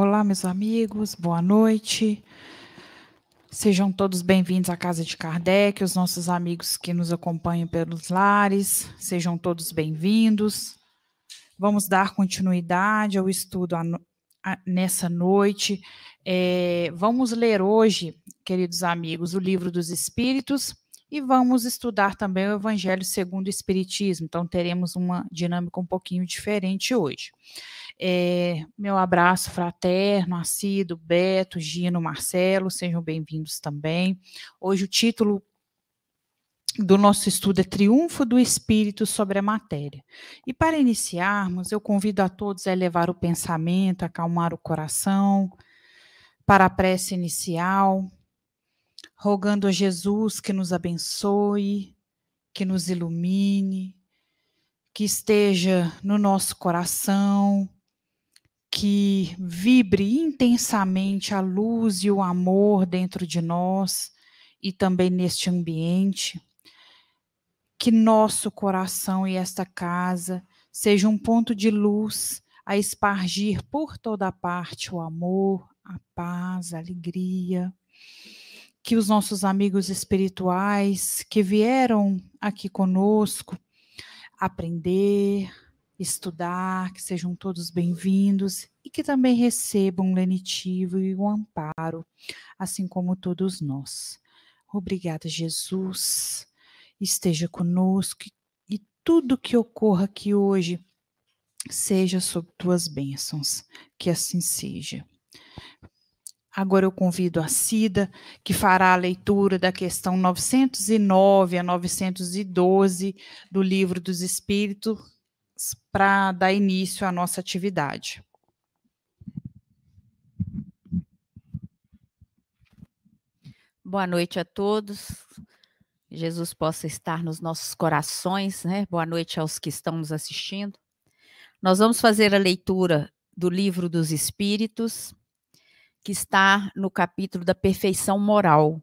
Olá, meus amigos, boa noite. Sejam todos bem-vindos à Casa de Kardec, os nossos amigos que nos acompanham pelos lares, sejam todos bem-vindos. Vamos dar continuidade ao estudo a, a, nessa noite. É, vamos ler hoje, queridos amigos, o Livro dos Espíritos e vamos estudar também o Evangelho segundo o Espiritismo. Então, teremos uma dinâmica um pouquinho diferente hoje. É, meu abraço fraterno, assíduo, Beto, Gino, Marcelo, sejam bem-vindos também. Hoje o título do nosso estudo é Triunfo do Espírito sobre a Matéria. E para iniciarmos, eu convido a todos a elevar o pensamento, acalmar o coração, para a prece inicial, rogando a Jesus que nos abençoe, que nos ilumine, que esteja no nosso coração, que vibre intensamente a luz e o amor dentro de nós e também neste ambiente. Que nosso coração e esta casa seja um ponto de luz a espargir por toda parte o amor, a paz, a alegria. Que os nossos amigos espirituais que vieram aqui conosco aprender, estudar, que sejam todos bem-vindos e que também recebam um lenitivo e um amparo, assim como todos nós. Obrigada, Jesus. Esteja conosco e tudo que ocorra aqui hoje seja sob tuas bênçãos. Que assim seja. Agora eu convido a Cida, que fará a leitura da questão 909 a 912 do Livro dos Espíritos, para dar início à nossa atividade. Boa noite a todos. Jesus possa estar nos nossos corações, né? Boa noite aos que estão nos assistindo. Nós vamos fazer a leitura do Livro dos Espíritos, que está no capítulo da perfeição moral,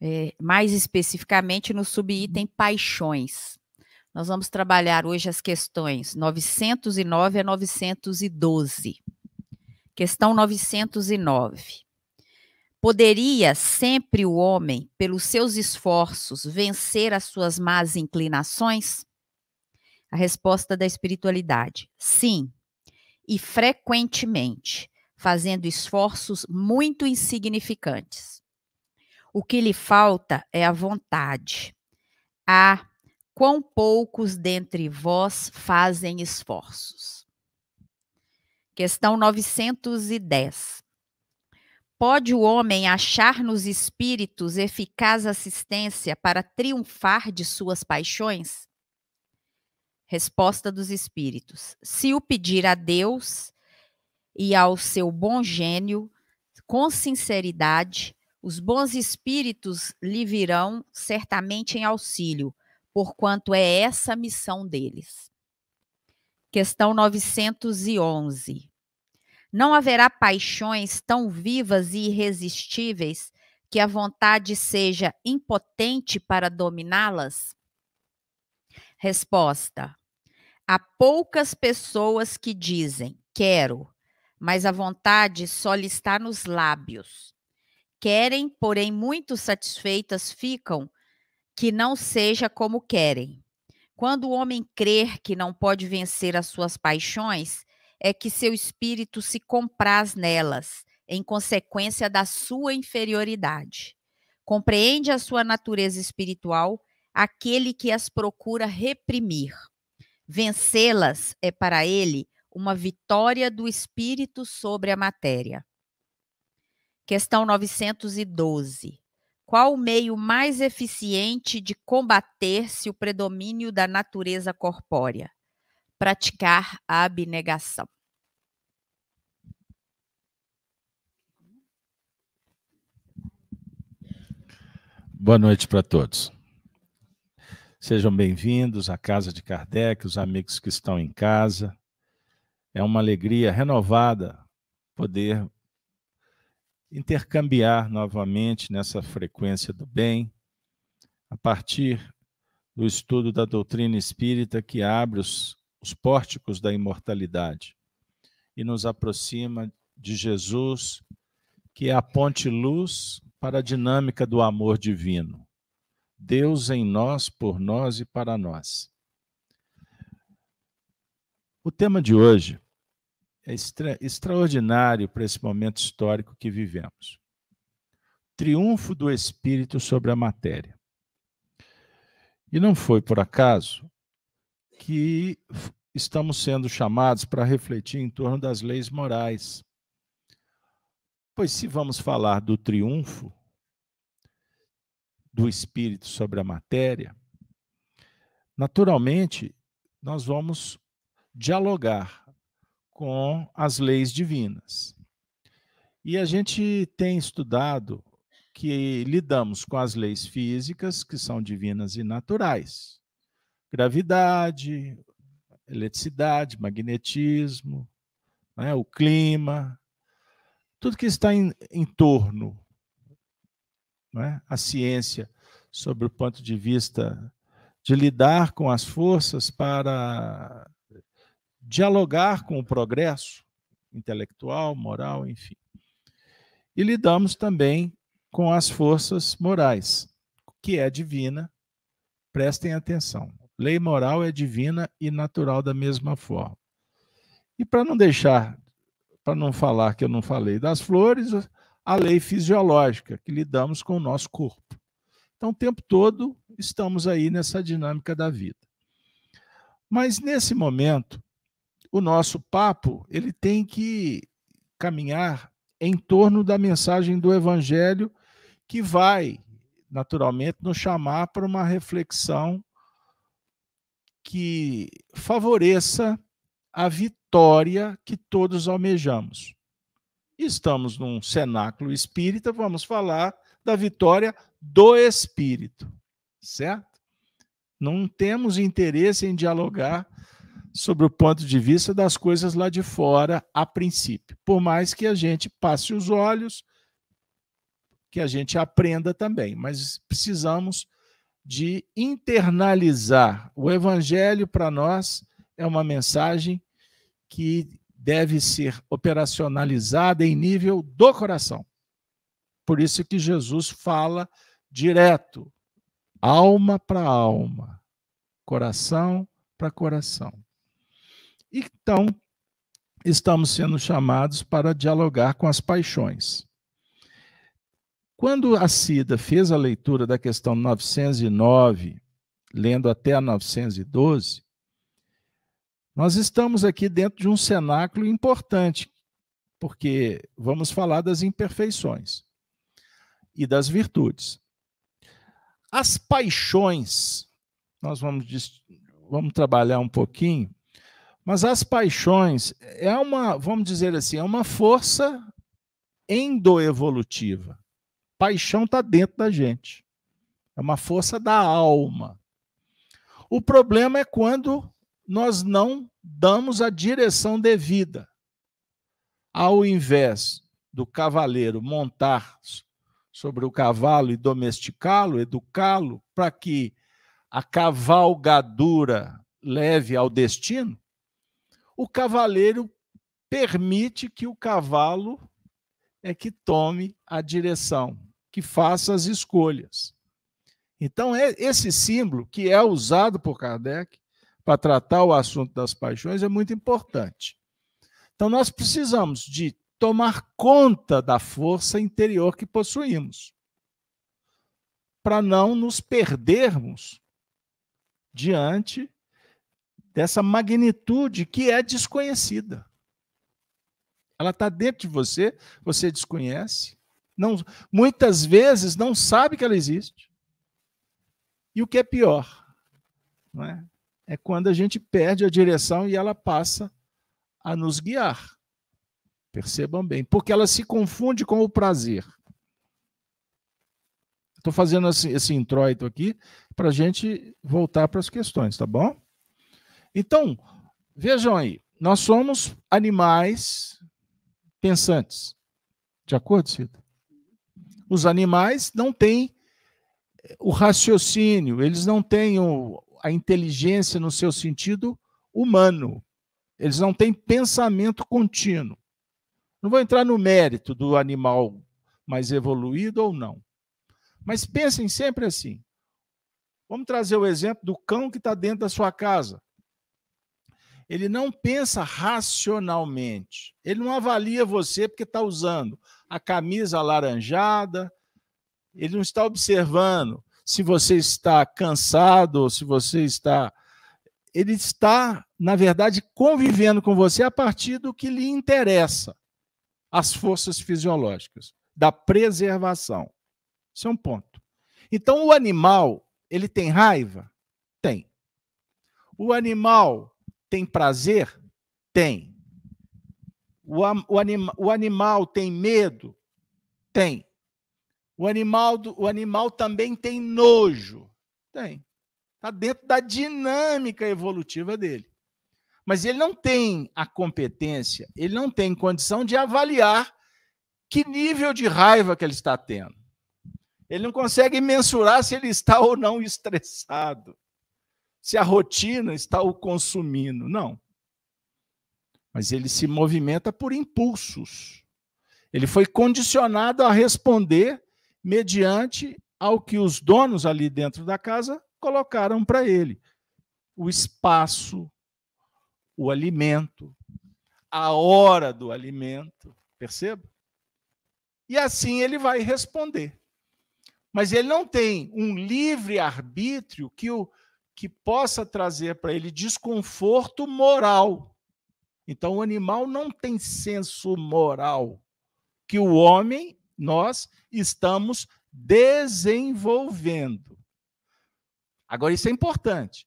é, mais especificamente no subitem Paixões. Nós vamos trabalhar hoje as questões 909 a 912. Questão 909. Poderia sempre o homem, pelos seus esforços, vencer as suas más inclinações? A resposta da espiritualidade: sim, e frequentemente, fazendo esforços muito insignificantes. O que lhe falta é a vontade, a quão poucos dentre vós fazem esforços. Questão 910. Pode o homem achar nos espíritos eficaz assistência para triunfar de suas paixões? Resposta dos espíritos: Se o pedir a Deus e ao seu bom gênio, com sinceridade, os bons espíritos lhe virão certamente em auxílio, porquanto é essa a missão deles. Questão 911. Não haverá paixões tão vivas e irresistíveis que a vontade seja impotente para dominá-las? Resposta: Há poucas pessoas que dizem quero, mas a vontade só lhe está nos lábios. Querem, porém, muito satisfeitas ficam que não seja como querem. Quando o homem crer que não pode vencer as suas paixões, é que seu espírito se compraz nelas, em consequência da sua inferioridade. Compreende a sua natureza espiritual aquele que as procura reprimir. Vencê-las é para ele uma vitória do espírito sobre a matéria. Questão 912. Qual o meio mais eficiente de combater-se o predomínio da natureza corpórea? Praticar a abnegação. Boa noite para todos. Sejam bem-vindos à Casa de Kardec, os amigos que estão em casa. É uma alegria renovada poder intercambiar novamente nessa frequência do bem, a partir do estudo da doutrina espírita que abre os, os pórticos da imortalidade e nos aproxima de Jesus, que é a ponte-luz para a dinâmica do amor divino. Deus em nós, por nós e para nós. O tema de hoje extra, extraordinário para esse momento histórico que vivemos. Triunfo do espírito sobre a matéria. E não foi por acaso que estamos sendo chamados para refletir em torno das leis morais. Pois se vamos falar do triunfo do espírito sobre a matéria, naturalmente nós vamos dialogar com as leis divinas. E a gente tem estudado que lidamos com as leis físicas, que são divinas e naturais. Gravidade, eletricidade, magnetismo, né, o clima, tudo que está em, em torno, né, a ciência, sobre o ponto de vista de lidar com as forças para dialogar com o progresso intelectual, moral, enfim. E lidamos também com as forças morais, que é divina. Prestem atenção. Lei moral é divina e natural da mesma forma. E para não deixar, para não falar que eu não falei das flores, a lei fisiológica, que lidamos com o nosso corpo. Então, o tempo todo estamos aí nessa dinâmica da vida. Mas nesse momento, o nosso papo, ele tem que caminhar em torno da mensagem do evangelho que vai, naturalmente, nos chamar para uma reflexão que favoreça a vitória que todos almejamos. Estamos num cenáculo espírita, vamos falar da vitória do espírito, certo? Não temos interesse em dialogar sobre o ponto de vista das coisas lá de fora a princípio, por mais que a gente passe os olhos que a gente aprenda também, mas precisamos de internalizar. O evangelho para nós é uma mensagem que deve ser operacionalizada em nível do coração. Por isso que Jesus fala direto, alma para alma, coração para coração. Então, estamos sendo chamados para dialogar com as paixões. Quando a Cida fez a leitura da questão 909, lendo até a 912, nós estamos aqui dentro de um cenáculo importante, porque vamos falar das imperfeições e das virtudes. As paixões, nós vamos, vamos trabalhar um pouquinho, mas as paixões é uma, vamos dizer assim, é uma força endoevolutiva. Paixão está dentro da gente. É uma força da alma. O problema é quando nós não damos a direção devida. Ao invés do cavaleiro montar sobre o cavalo e domesticá-lo, educá-lo, para que a cavalgadura leve ao destino, o cavaleiro permite que o cavalo é que tome a direção que faça as escolhas. Então, é esse símbolo que é usado por Kardec para tratar o assunto das paixões é muito importante. Então, nós precisamos de tomar conta da força interior que possuímos, para não nos perdermos diante dessa magnitude que é desconhecida. Ela está dentro de você, você desconhece, não, muitas vezes não sabe que ela existe. E o que é pior, não é? é quando a gente perde a direção e ela passa a nos guiar. Percebam bem, porque ela se confunde com o prazer. Estou fazendo esse, esse introito aqui para a gente voltar para as questões, tá bom? Então, vejam aí, nós somos animais pensantes. De acordo, Cida? Os animais não têm o raciocínio, eles não têm o, a inteligência no seu sentido humano. Eles não têm pensamento contínuo. Não vou entrar no mérito do animal mais evoluído ou não. Mas pensem sempre assim. Vamos trazer o exemplo do cão que está dentro da sua casa. Ele não pensa racionalmente. Ele não avalia você porque está usando a camisa alaranjada. Ele não está observando se você está cansado ou se você está. Ele está, na verdade, convivendo com você a partir do que lhe interessa as forças fisiológicas, da preservação. Isso é um ponto. Então, o animal, ele tem raiva? Tem. O animal tem prazer? Tem. O, o, o animal tem medo? Tem. O animal, o animal também tem nojo? Tem. Está dentro da dinâmica evolutiva dele. Mas ele não tem a competência, ele não tem condição de avaliar que nível de raiva que ele está tendo. Ele não consegue mensurar se ele está ou não estressado, se a rotina está o consumindo. Não. Mas ele se movimenta por impulsos. Ele foi condicionado a responder mediante ao que os donos ali dentro da casa colocaram para ele. O espaço, o alimento, a hora do alimento, perceba? E assim ele vai responder. Mas ele não tem um livre arbítrio que, o, que possa trazer para ele desconforto moral. Então, o animal não tem senso moral que o homem, nós, estamos desenvolvendo. Agora, isso é importante.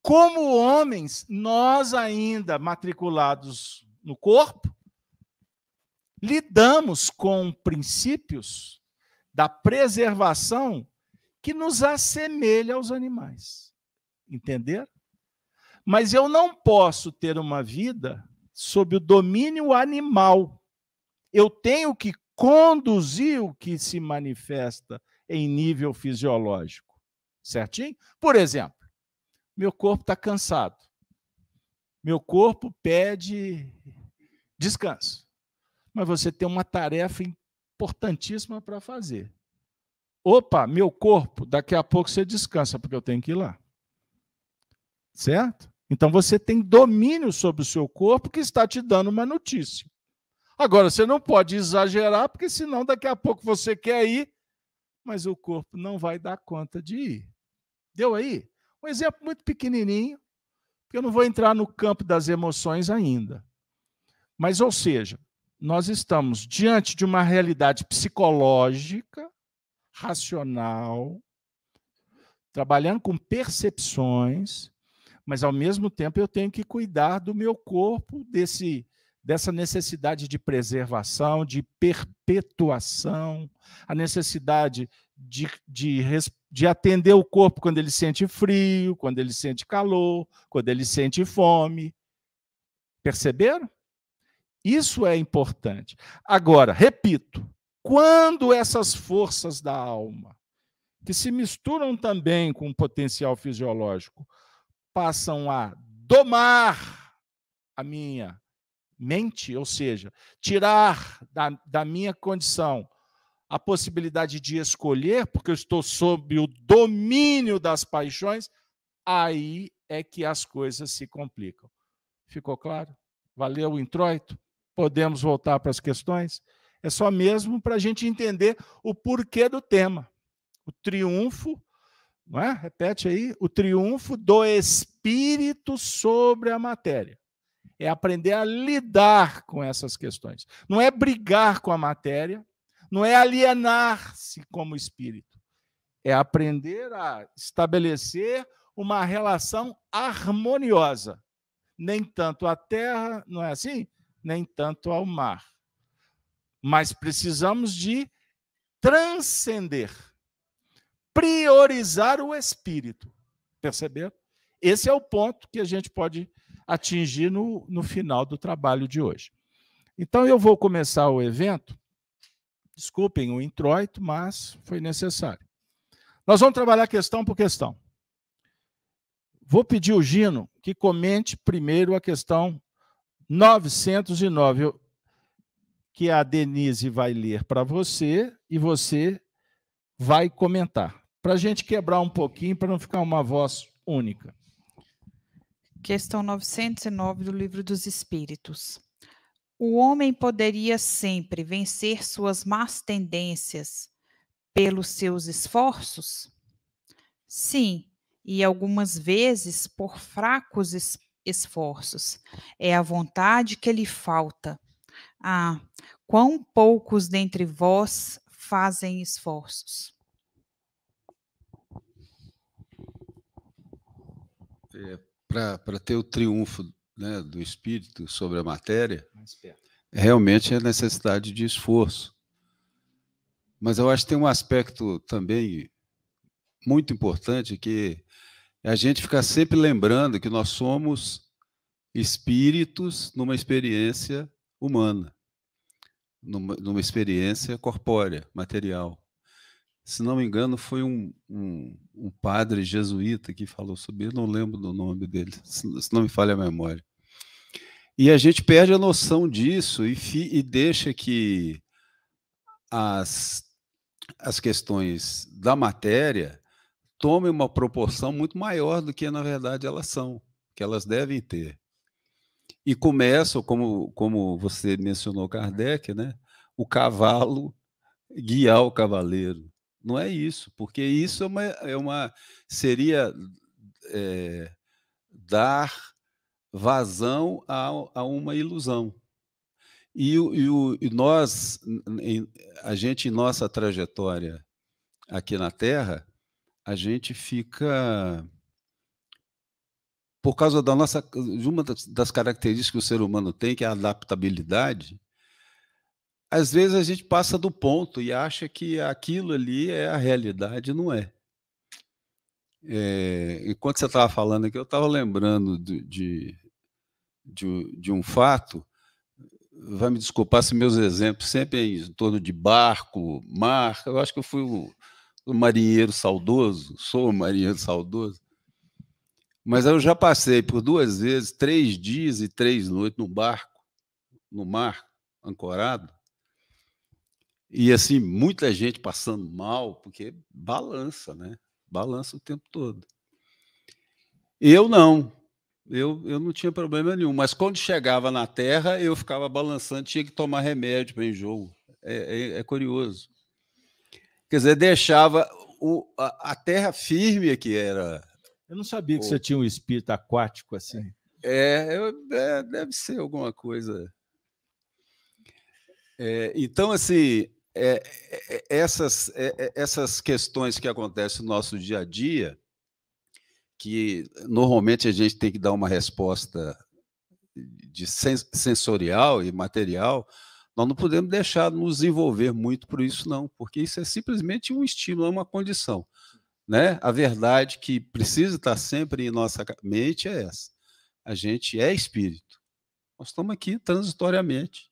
Como homens, nós ainda matriculados no corpo, lidamos com princípios da preservação que nos assemelha aos animais. Entender? Mas eu não posso ter uma vida sob o domínio animal. Eu tenho que conduzir o que se manifesta em nível fisiológico. Certinho? Por exemplo, meu corpo está cansado. Meu corpo pede descanso. Mas você tem uma tarefa importantíssima para fazer. Opa, meu corpo, daqui a pouco você descansa, porque eu tenho que ir lá. Certo? Então você tem domínio sobre o seu corpo que está te dando uma notícia. Agora, você não pode exagerar, porque senão daqui a pouco você quer ir, mas o corpo não vai dar conta de ir. Deu aí? Um exemplo muito pequenininho, que eu não vou entrar no campo das emoções ainda. Mas, ou seja, nós estamos diante de uma realidade psicológica, racional, trabalhando com percepções, mas ao mesmo tempo eu tenho que cuidar do meu corpo, desse dessa necessidade de preservação, de perpetuação, a necessidade de, de, de atender o corpo quando ele sente frio, quando ele sente calor, quando ele sente fome. Perceberam? Isso é importante. Agora, repito, quando essas forças da alma, que se misturam também com o potencial fisiológico, passam a domar a minha mente, ou seja, tirar da, da minha condição a possibilidade de escolher, porque eu estou sob o domínio das paixões, aí é que as coisas se complicam. Ficou claro? Valeu o introito? Podemos voltar para as questões? É só mesmo para a gente entender o porquê do tema. O triunfo, não é? Repete aí, o triunfo do espírito sobre a matéria. É aprender a lidar com essas questões. Não é brigar com a matéria, não é alienar-se como espírito, é aprender a estabelecer uma relação harmoniosa. Nem tanto à terra, não é assim? Nem tanto ao mar. Mas precisamos de transcender, priorizar o espírito. Perceberam? Esse é o ponto que a gente pode atingir no, no final do trabalho de hoje. Então, eu vou começar o evento Desculpem o introito, mas foi necessário. Nós vamos trabalhar questão por questão. Vou pedir o Gino que comente primeiro a questão 909. que a Denise vai ler para você e você vai comentar. Para a gente quebrar um pouquinho, para não ficar uma voz única. Questão 909 do Livro dos Espíritos. O homem poderia sempre vencer suas más tendências pelos seus esforços? Sim, e algumas vezes por fracos esforços. É a vontade que lhe falta. Ah, quão poucos dentre vós fazem esforços. É, Para ter o triunfo né, do espírito sobre a matéria, realmente é necessidade de esforço. Mas eu acho que tem um aspecto também muito importante que é a gente ficar sempre lembrando que nós somos espíritos numa experiência humana, numa, numa experiência corpórea, material. Se não me engano, foi um, um, um padre jesuíta que falou sobre isso, não lembro do nome dele, se não me falha a memória. E a gente perde a noção disso e, fi, e deixa que as, as questões da matéria tomem uma proporção muito maior do que, na verdade, elas são, que elas devem ter. E começam, como, como você mencionou Kardec, né? o cavalo guiar o cavaleiro. Não é isso, porque isso é uma, é uma seria é, dar vazão a, a uma ilusão. E, e, e nós, a gente, em nossa trajetória aqui na Terra, a gente fica por causa da nossa de uma das características que o ser humano tem, que é a adaptabilidade, às vezes a gente passa do ponto e acha que aquilo ali é a realidade, não é. é enquanto você estava falando aqui, eu estava lembrando de, de, de, um fato. Vai me desculpar se meus exemplos sempre em torno de barco, mar. Eu acho que eu fui o, o marinheiro saudoso, sou um marinheiro saudoso, mas eu já passei por duas vezes, três dias e três noites no barco, no mar, ancorado, e assim, muita gente passando mal, porque balança, né? Balança o tempo todo. Eu não. Eu, eu não tinha problema nenhum. Mas quando chegava na terra, eu ficava balançando, tinha que tomar remédio para enjoo. É, é, é curioso. Quer dizer, deixava o, a, a terra firme que era. Eu não sabia que o... você tinha um espírito aquático assim. É, eu, é deve ser alguma coisa. É, então, assim, é, é, é essas, é, essas questões que acontecem no nosso dia a dia, que normalmente a gente tem que dar uma resposta de sensorial e material, nós não podemos deixar nos envolver muito por isso, não, porque isso é simplesmente um estímulo, é uma condição. Né? A verdade que precisa estar sempre em nossa mente é essa. A gente é espírito. Nós estamos aqui transitoriamente,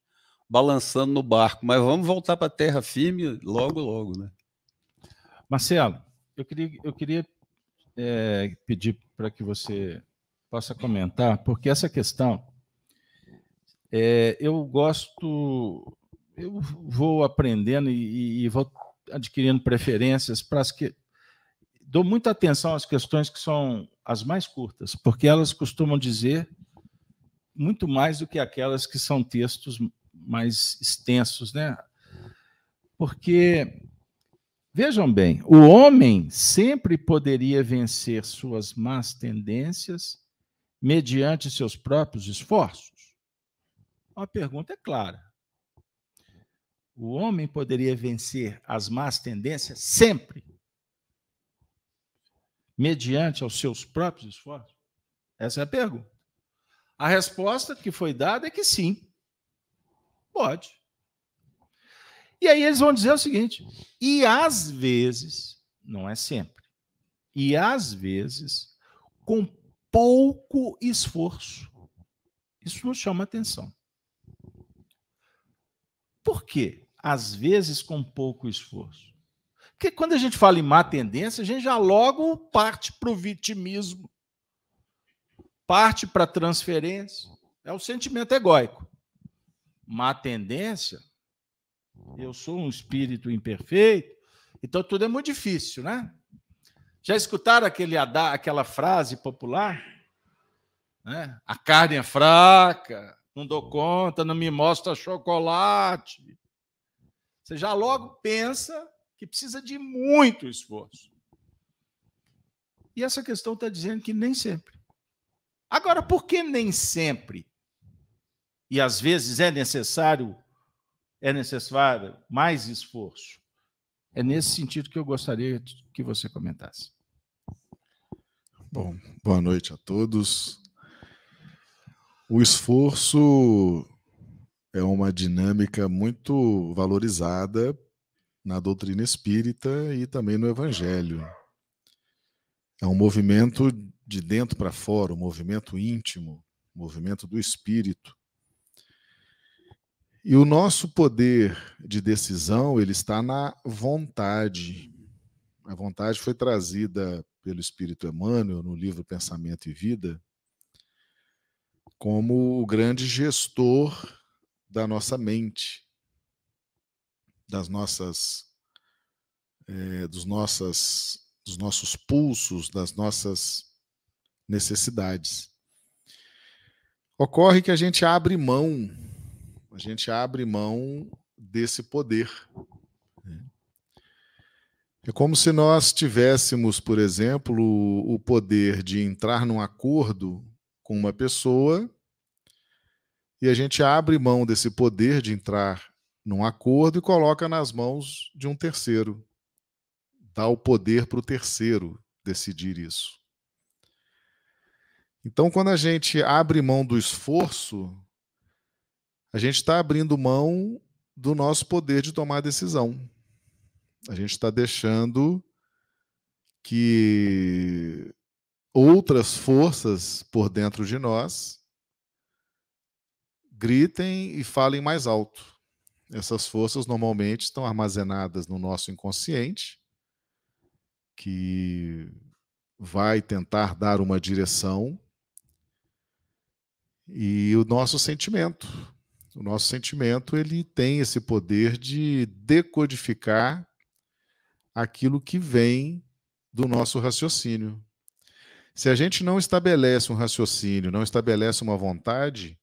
balançando no barco, mas vamos voltar para a terra firme logo, logo. Né? Marcelo, eu queria, eu queria é, pedir para que você possa comentar, porque essa questão é, eu gosto, eu vou aprendendo e, e vou adquirindo preferências para as que dou muita atenção às questões que são as mais curtas, porque elas costumam dizer muito mais do que aquelas que são textos mais extensos, né? Porque vejam bem, o homem sempre poderia vencer suas más tendências mediante seus próprios esforços. A pergunta é clara. O homem poderia vencer as más tendências sempre, mediante aos seus próprios esforços? Essa é a pergunta. A resposta que foi dada é que sim. Pode. E aí eles vão dizer o seguinte: e às vezes, não é sempre, e às vezes, com pouco esforço. Isso nos chama atenção. Por quê? Às vezes com pouco esforço. Porque quando a gente fala em má tendência, a gente já logo parte para o vitimismo, parte para a transferência. É o sentimento egóico. Má tendência Eu sou um espírito imperfeito, então tudo é muito difícil, né? Já escutaram aquele, aquela frase popular? Né? A carne é fraca, não dou conta, não me mostra chocolate. Você já logo pensa que precisa de muito esforço. E essa questão está dizendo que nem sempre. Agora, por que nem sempre? E às vezes é necessário é necessário mais esforço. É nesse sentido que eu gostaria que você comentasse. Bom, boa noite a todos. O esforço é uma dinâmica muito valorizada na doutrina espírita e também no evangelho. É um movimento de dentro para fora, um movimento íntimo, um movimento do espírito. E o nosso poder de decisão, ele está na vontade. A vontade foi trazida pelo Espírito Emmanuel no livro Pensamento e Vida como o grande gestor da nossa mente, das nossas, é, dos nossas, dos nossos pulsos, das nossas necessidades. Ocorre que a gente abre mão a gente abre mão desse poder. Né? É como se nós tivéssemos, por exemplo, o poder de entrar num acordo com uma pessoa e a gente abre mão desse poder de entrar num acordo e coloca nas mãos de um terceiro. Dá o poder para o terceiro decidir isso. Então, quando a gente abre mão do esforço, a gente está abrindo mão do nosso poder de tomar decisão. A gente está deixando que outras forças por dentro de nós gritem e falem mais alto. Essas forças normalmente estão armazenadas no nosso inconsciente, que vai tentar dar uma direção, e o nosso sentimento, o nosso sentimento ele tem esse poder de decodificar aquilo que vem do nosso raciocínio. Se a gente não estabelece um raciocínio, não estabelece uma vontade,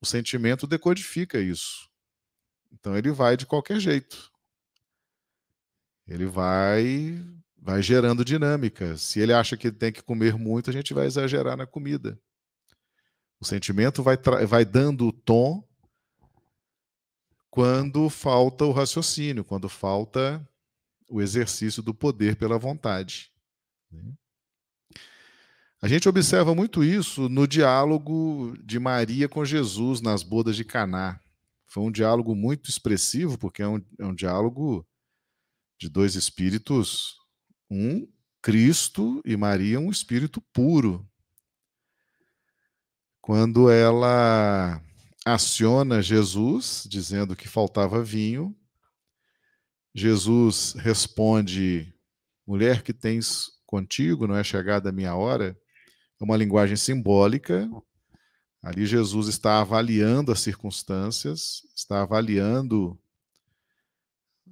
o sentimento decodifica isso. Então ele vai de qualquer jeito. Ele vai vai gerando dinâmica. Se ele acha que tem que comer muito, a gente vai exagerar na comida. O sentimento vai, vai dando o tom quando falta o raciocínio, quando falta o exercício do poder pela vontade. Né? A gente observa muito isso no diálogo de Maria com Jesus nas bodas de Caná. Foi um diálogo muito expressivo, porque é um, é um diálogo de dois espíritos, um Cristo e Maria, um espírito puro. Quando ela aciona Jesus, dizendo que faltava vinho. Jesus responde: Mulher que tens contigo, não é chegada a minha hora. É uma linguagem simbólica. Ali Jesus está avaliando as circunstâncias, está avaliando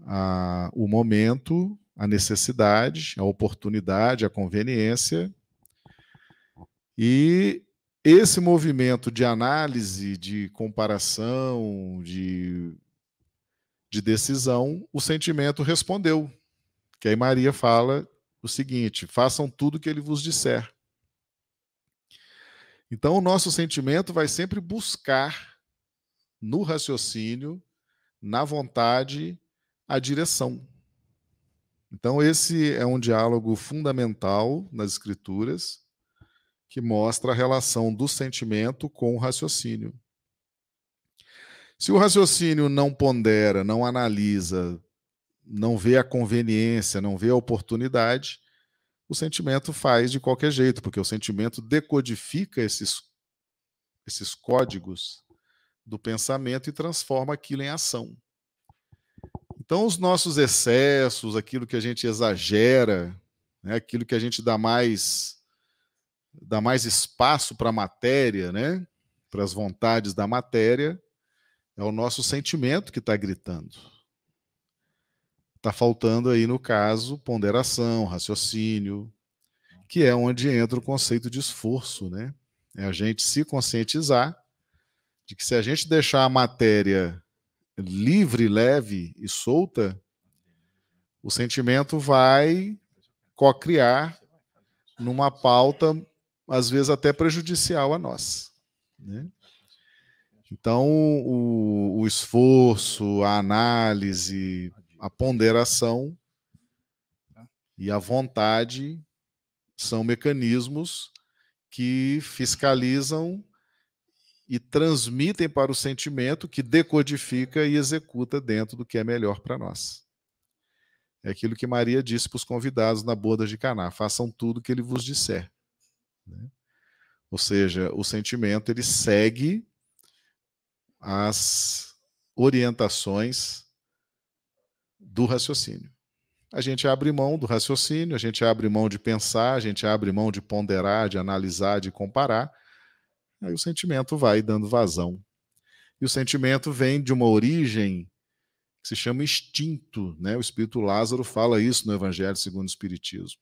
a, o momento, a necessidade, a oportunidade, a conveniência. E esse movimento de análise, de comparação, de, de decisão, o sentimento respondeu. Que aí Maria fala o seguinte: façam tudo o que ele vos disser. Então, o nosso sentimento vai sempre buscar no raciocínio, na vontade, a direção. Então, esse é um diálogo fundamental nas Escrituras que mostra a relação do sentimento com o raciocínio. Se o raciocínio não pondera, não analisa, não vê a conveniência, não vê a oportunidade, o sentimento faz de qualquer jeito, porque o sentimento decodifica esses, esses códigos do pensamento e transforma aquilo em ação. Então, os nossos excessos, aquilo que a gente exagera, né, aquilo que a gente dá mais dá mais espaço para a matéria, né? para as vontades da matéria, É o nosso sentimento que está gritando. Está faltando aí, no caso, ponderação, raciocínio, que é onde entra o conceito de esforço, né? É a gente se conscientizar de que se a gente deixar a matéria livre, leve e solta, o sentimento vai co-criar numa pauta, às vezes até prejudicial a nós. Né? Então, o, o esforço, a análise, a ponderação e a vontade são mecanismos que fiscalizam e transmitem para o sentimento que decodifica e executa dentro do que é melhor para nós. É aquilo que Maria disse para os convidados na boda de Caná: façam tudo o que ele vos disser. Né? Ou seja, o sentimento ele segue as orientações do raciocínio. A gente abre mão do raciocínio, a gente abre mão de pensar, a gente abre mão de ponderar, de analisar, de comparar. Aí o sentimento vai dando vazão. E o sentimento vem de uma origem que se chama instinto, né? O espírito Lázaro fala isso no Evangelho segundo o Espiritismo.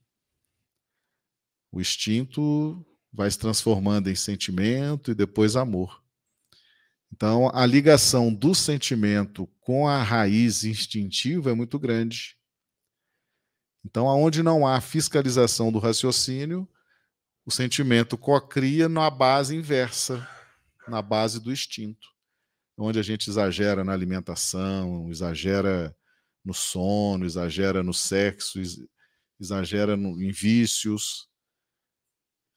O instinto vai se transformando em sentimento e depois amor. Então, a ligação do sentimento com a raiz instintiva é muito grande. Então, aonde não há fiscalização do raciocínio, o sentimento cocria na base inversa, na base do instinto onde a gente exagera na alimentação, exagera no sono, exagera no sexo, exagera no, em vícios.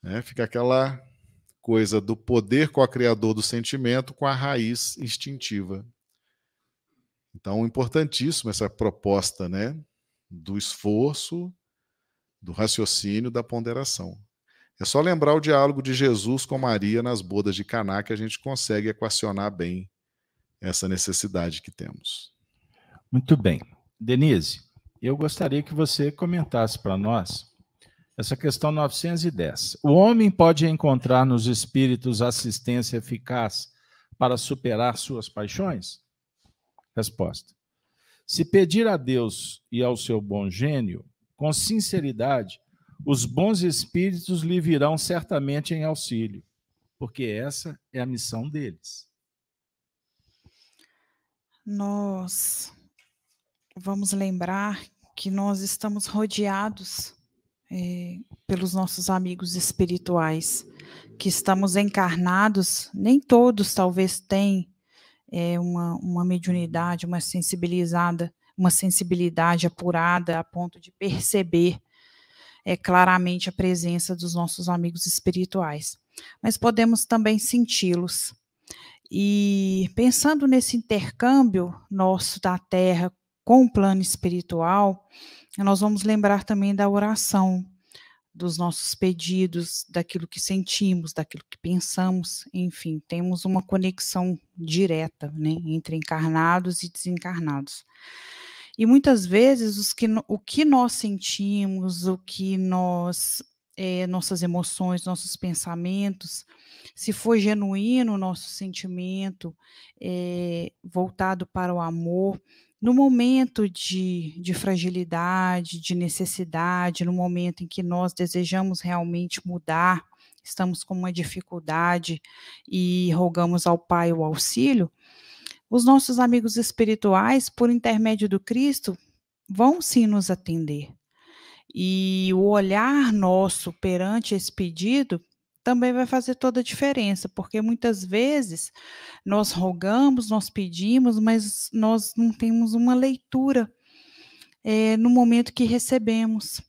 Né? Fica aquela coisa do poder co-criador do sentimento com a raiz instintiva. Então, importantíssimo essa proposta né, do esforço, do raciocínio, da ponderação. É só lembrar o diálogo de Jesus com Maria nas bodas de Caná que a gente consegue equacionar bem essa necessidade que temos. Muito bem. Denise, eu gostaria que você comentasse para nós essa questão 910. O homem pode encontrar nos espíritos assistência eficaz para superar suas paixões? Resposta. Se pedir a Deus e ao seu bom gênio, com sinceridade, os bons espíritos lhe virão certamente em auxílio, porque essa é a missão deles nós vamos lembrar que nós estamos rodeados é, pelos nossos amigos espirituais, que estamos encarnados, nem todos talvez têm é, uma, uma mediunidade, uma sensibilizada, uma sensibilidade apurada a ponto de perceber é, claramente a presença dos nossos amigos espirituais. Mas podemos também senti-los e pensando nesse intercâmbio nosso da Terra com o plano espiritual, nós vamos lembrar também da oração, dos nossos pedidos, daquilo que sentimos, daquilo que pensamos, enfim, temos uma conexão direta né, entre encarnados e desencarnados. E muitas vezes os que, o que nós sentimos, o que nós, é, nossas emoções, nossos pensamentos, se for genuíno o nosso sentimento é, voltado para o amor, no momento de, de fragilidade, de necessidade, no momento em que nós desejamos realmente mudar, estamos com uma dificuldade e rogamos ao Pai o auxílio, os nossos amigos espirituais, por intermédio do Cristo, vão sim nos atender. E o olhar nosso perante esse pedido também vai fazer toda a diferença, porque muitas vezes nós rogamos, nós pedimos, mas nós não temos uma leitura é, no momento que recebemos,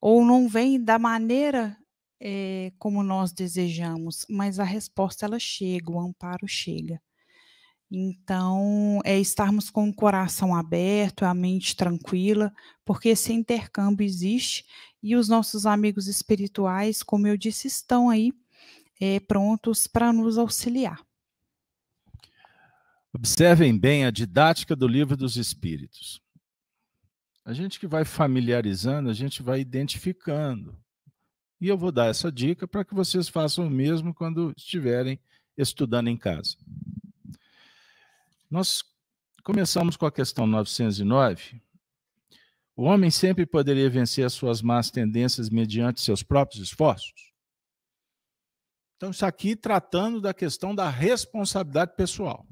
ou não vem da maneira é, como nós desejamos, mas a resposta ela chega, o amparo chega. Então, é estarmos com o coração aberto, a mente tranquila, porque esse intercâmbio existe e os nossos amigos espirituais, como eu disse, estão aí é, prontos para nos auxiliar. Observem bem a didática do livro dos Espíritos. A gente que vai familiarizando, a gente vai identificando. E eu vou dar essa dica para que vocês façam o mesmo quando estiverem estudando em casa. Nós começamos com a questão 909. O homem sempre poderia vencer as suas más tendências mediante seus próprios esforços? Então, isso aqui tratando da questão da responsabilidade pessoal.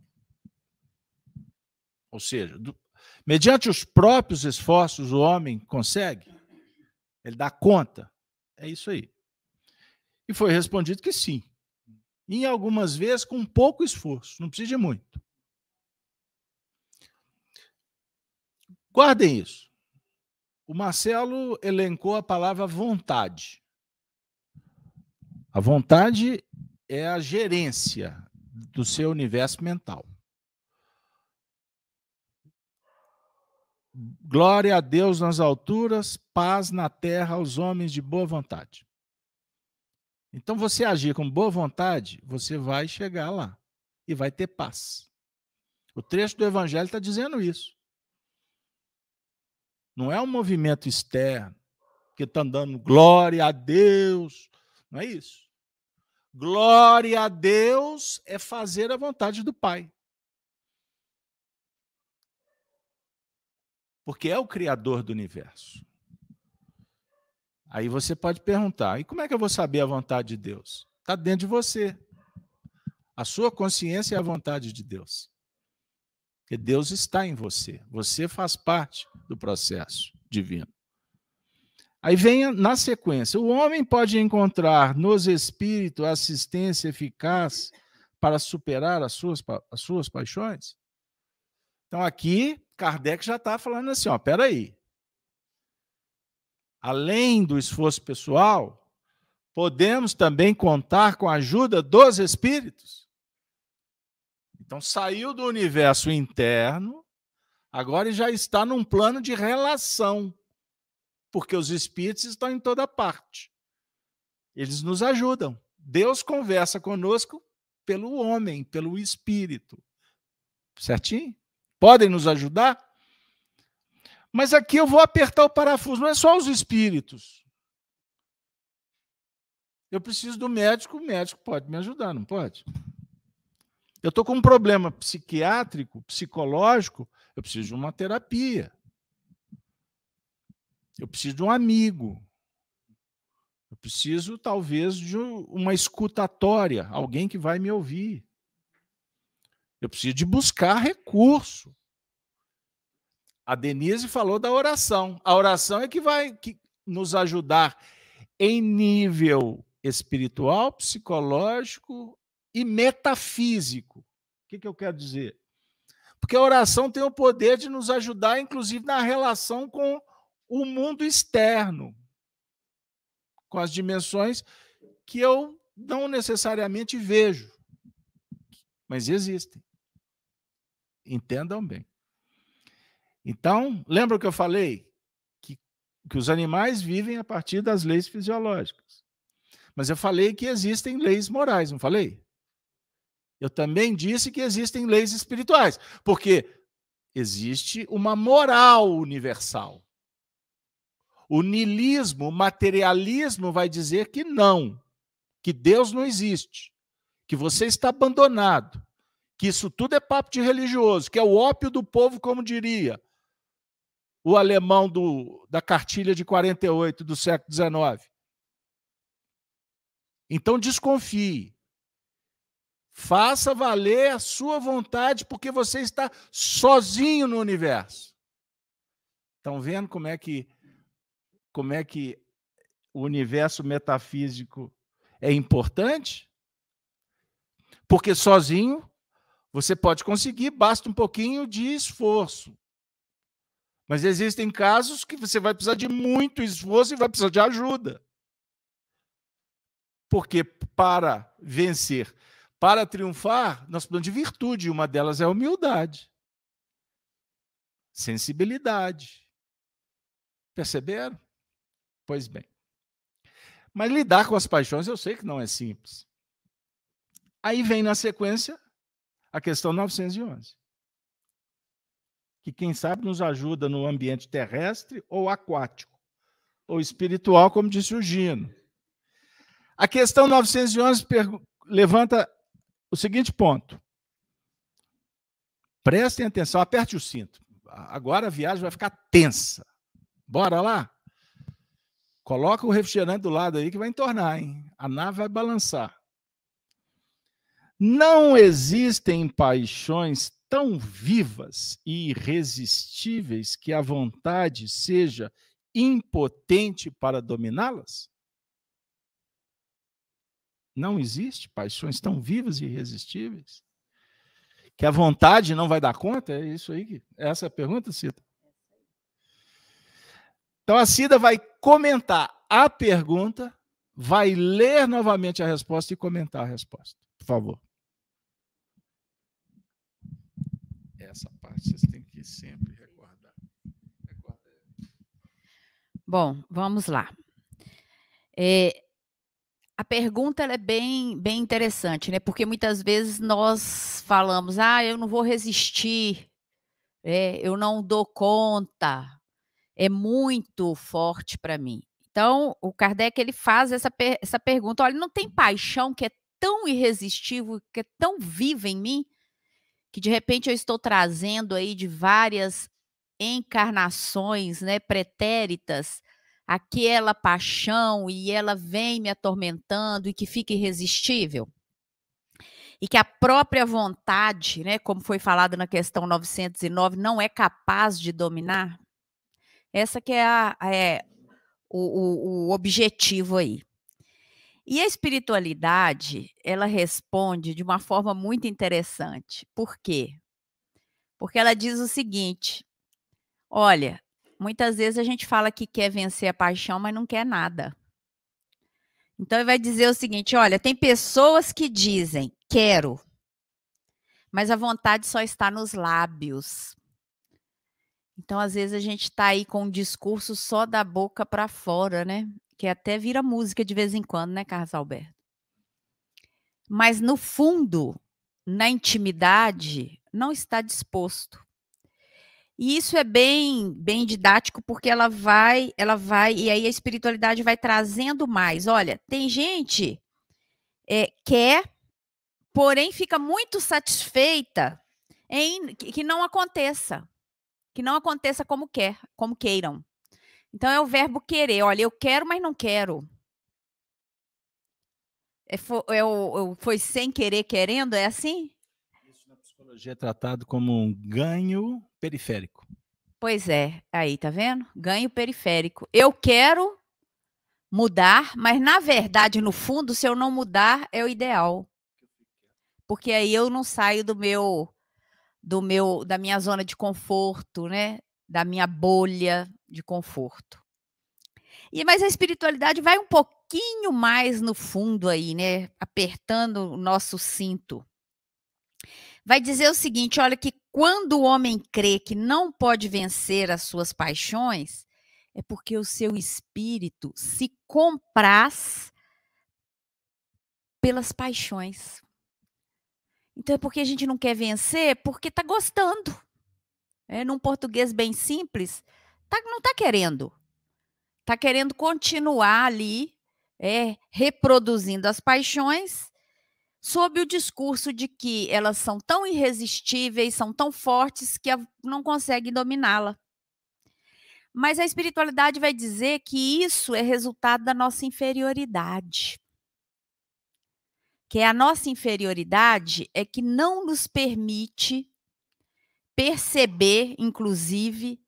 Ou seja, do, mediante os próprios esforços, o homem consegue? Ele dá conta? É isso aí. E foi respondido que sim. E algumas vezes com pouco esforço, não precisa de muito. Guardem isso. O Marcelo elencou a palavra vontade. A vontade é a gerência do seu universo mental. Glória a Deus nas alturas, paz na terra aos homens de boa vontade. Então, você agir com boa vontade, você vai chegar lá e vai ter paz. O trecho do Evangelho está dizendo isso. Não é um movimento externo que está dando glória a Deus. Não é isso. Glória a Deus é fazer a vontade do Pai. Porque é o Criador do universo. Aí você pode perguntar: e como é que eu vou saber a vontade de Deus? Está dentro de você. A sua consciência é a vontade de Deus. Porque Deus está em você. Você faz parte do processo divino. Aí vem na sequência: o homem pode encontrar nos espíritos assistência eficaz para superar as suas, as suas paixões? Então aqui, Kardec já está falando assim: ó, peraí além do esforço pessoal, podemos também contar com a ajuda dos espíritos. Então, saiu do universo interno, agora já está num plano de relação, porque os espíritos estão em toda parte. Eles nos ajudam. Deus conversa conosco pelo homem, pelo espírito. Certinho? Podem nos ajudar? Mas aqui eu vou apertar o parafuso, não é só os espíritos. Eu preciso do médico, o médico pode me ajudar, não pode? Eu estou com um problema psiquiátrico, psicológico, eu preciso de uma terapia. Eu preciso de um amigo. Eu preciso, talvez, de uma escutatória, alguém que vai me ouvir. Eu preciso de buscar recurso. A Denise falou da oração. A oração é que vai que nos ajudar em nível espiritual, psicológico e metafísico. O que, que eu quero dizer? Porque a oração tem o poder de nos ajudar, inclusive, na relação com o mundo externo, com as dimensões que eu não necessariamente vejo, mas existem. Entendam bem. Então, lembra que eu falei? Que, que os animais vivem a partir das leis fisiológicas. Mas eu falei que existem leis morais, não falei? Eu também disse que existem leis espirituais, porque existe uma moral universal. O nilismo, o materialismo vai dizer que não, que Deus não existe, que você está abandonado, que isso tudo é papo de religioso, que é o ópio do povo, como diria o alemão do, da cartilha de 48 do século XIX. Então desconfie. Faça valer a sua vontade, porque você está sozinho no universo. Estão vendo como é que como é que o universo metafísico é importante? Porque sozinho você pode conseguir, basta um pouquinho de esforço. Mas existem casos que você vai precisar de muito esforço e vai precisar de ajuda. Porque para vencer, para triunfar, nós precisamos de virtude, uma delas é humildade, sensibilidade. Perceberam? Pois bem. Mas lidar com as paixões eu sei que não é simples. Aí vem na sequência a questão 911 que, quem sabe, nos ajuda no ambiente terrestre ou aquático, ou espiritual, como disse o Gino. A questão 911 levanta o seguinte ponto. Prestem atenção, aperte o cinto. Agora a viagem vai ficar tensa. Bora lá? Coloca o refrigerante do lado aí que vai entornar, hein? A nave vai balançar. Não existem paixões tão vivas e irresistíveis que a vontade seja impotente para dominá-las? Não existe paixões tão vivas e irresistíveis que a vontade não vai dar conta? É isso aí? Que, essa é a pergunta, Cida? Então a Cida vai comentar a pergunta, vai ler novamente a resposta e comentar a resposta. Por favor. Essa parte vocês têm que sempre recordar. Bom, vamos lá. É, a pergunta é bem, bem interessante, né? Porque muitas vezes nós falamos, ah, eu não vou resistir, é, eu não dou conta, é muito forte para mim. Então, o Kardec ele faz essa, per essa pergunta: olha, não tem paixão que é tão irresistível, que é tão viva em mim, que de repente eu estou trazendo aí de várias encarnações, né, pretéritas, aquela paixão e ela vem me atormentando e que fica irresistível? E que a própria vontade, né, como foi falado na questão 909, não é capaz de dominar? Essa que é, a, é o, o, o objetivo aí. E a espiritualidade, ela responde de uma forma muito interessante. Por quê? Porque ela diz o seguinte: olha, muitas vezes a gente fala que quer vencer a paixão, mas não quer nada. Então ele vai dizer o seguinte: olha, tem pessoas que dizem quero, mas a vontade só está nos lábios. Então, às vezes, a gente está aí com um discurso só da boca para fora, né? Que até vira música de vez em quando, né, Carlos Alberto? Mas, no fundo, na intimidade, não está disposto. E isso é bem, bem didático porque ela vai, ela vai, e aí a espiritualidade vai trazendo mais. Olha, tem gente é, quer, porém fica muito satisfeita em que não aconteça que não aconteça como quer, como queiram. Então é o verbo querer. Olha, eu quero, mas não quero. É, foi, é, foi sem querer querendo, é assim? Isso na psicologia é tratado como um ganho periférico. Pois é, aí tá vendo? Ganho periférico. Eu quero mudar, mas na verdade, no fundo, se eu não mudar, é o ideal. Porque aí eu não saio do meu do meu da minha zona de conforto, né? Da minha bolha de conforto. E mas a espiritualidade vai um pouquinho mais no fundo aí, né? Apertando o nosso cinto. Vai dizer o seguinte, olha que quando o homem crê que não pode vencer as suas paixões, é porque o seu espírito se compraz pelas paixões. Então é porque a gente não quer vencer, porque está gostando. É, num português bem simples, tá, não está querendo. Está querendo continuar ali, é, reproduzindo as paixões, sob o discurso de que elas são tão irresistíveis, são tão fortes que não conseguem dominá-la. Mas a espiritualidade vai dizer que isso é resultado da nossa inferioridade que é a nossa inferioridade é que não nos permite perceber, inclusive,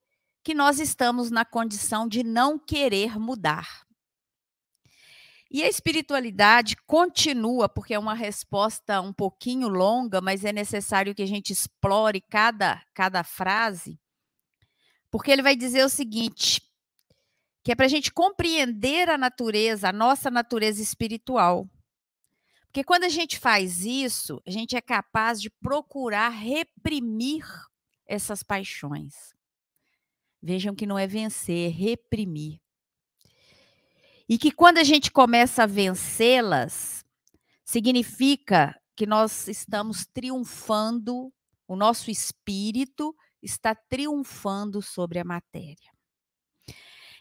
que nós estamos na condição de não querer mudar. E a espiritualidade continua, porque é uma resposta um pouquinho longa, mas é necessário que a gente explore cada, cada frase, porque ele vai dizer o seguinte: que é para a gente compreender a natureza, a nossa natureza espiritual. Porque quando a gente faz isso, a gente é capaz de procurar reprimir essas paixões. Vejam que não é vencer, é reprimir. E que quando a gente começa a vencê-las, significa que nós estamos triunfando, o nosso espírito está triunfando sobre a matéria.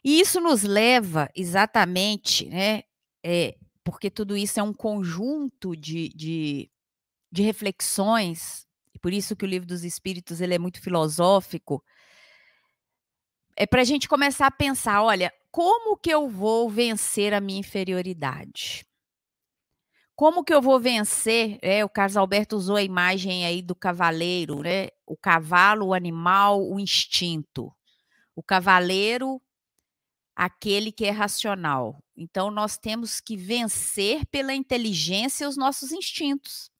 E isso nos leva exatamente né, é, porque tudo isso é um conjunto de, de, de reflexões e por isso que o livro dos Espíritos ele é muito filosófico, é para a gente começar a pensar, olha, como que eu vou vencer a minha inferioridade? Como que eu vou vencer? É, o Carlos Alberto usou a imagem aí do cavaleiro, né? O cavalo, o animal, o instinto. O cavaleiro, aquele que é racional. Então, nós temos que vencer pela inteligência os nossos instintos.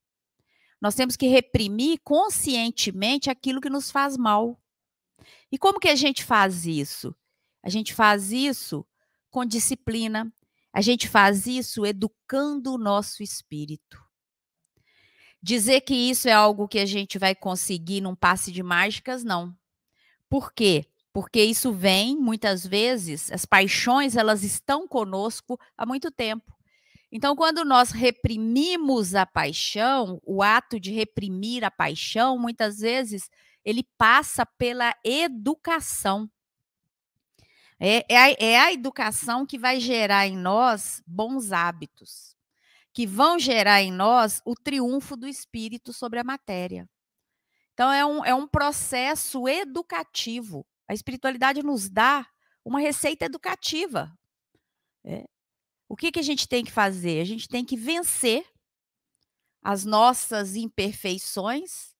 Nós temos que reprimir conscientemente aquilo que nos faz mal. E como que a gente faz isso? A gente faz isso com disciplina, a gente faz isso educando o nosso espírito. Dizer que isso é algo que a gente vai conseguir num passe de mágicas, não. Por quê? Porque isso vem, muitas vezes, as paixões, elas estão conosco há muito tempo. Então, quando nós reprimimos a paixão, o ato de reprimir a paixão, muitas vezes, ele passa pela educação. É, é, a, é a educação que vai gerar em nós bons hábitos, que vão gerar em nós o triunfo do espírito sobre a matéria. Então, é um, é um processo educativo. A espiritualidade nos dá uma receita educativa. É. O que, que a gente tem que fazer? A gente tem que vencer as nossas imperfeições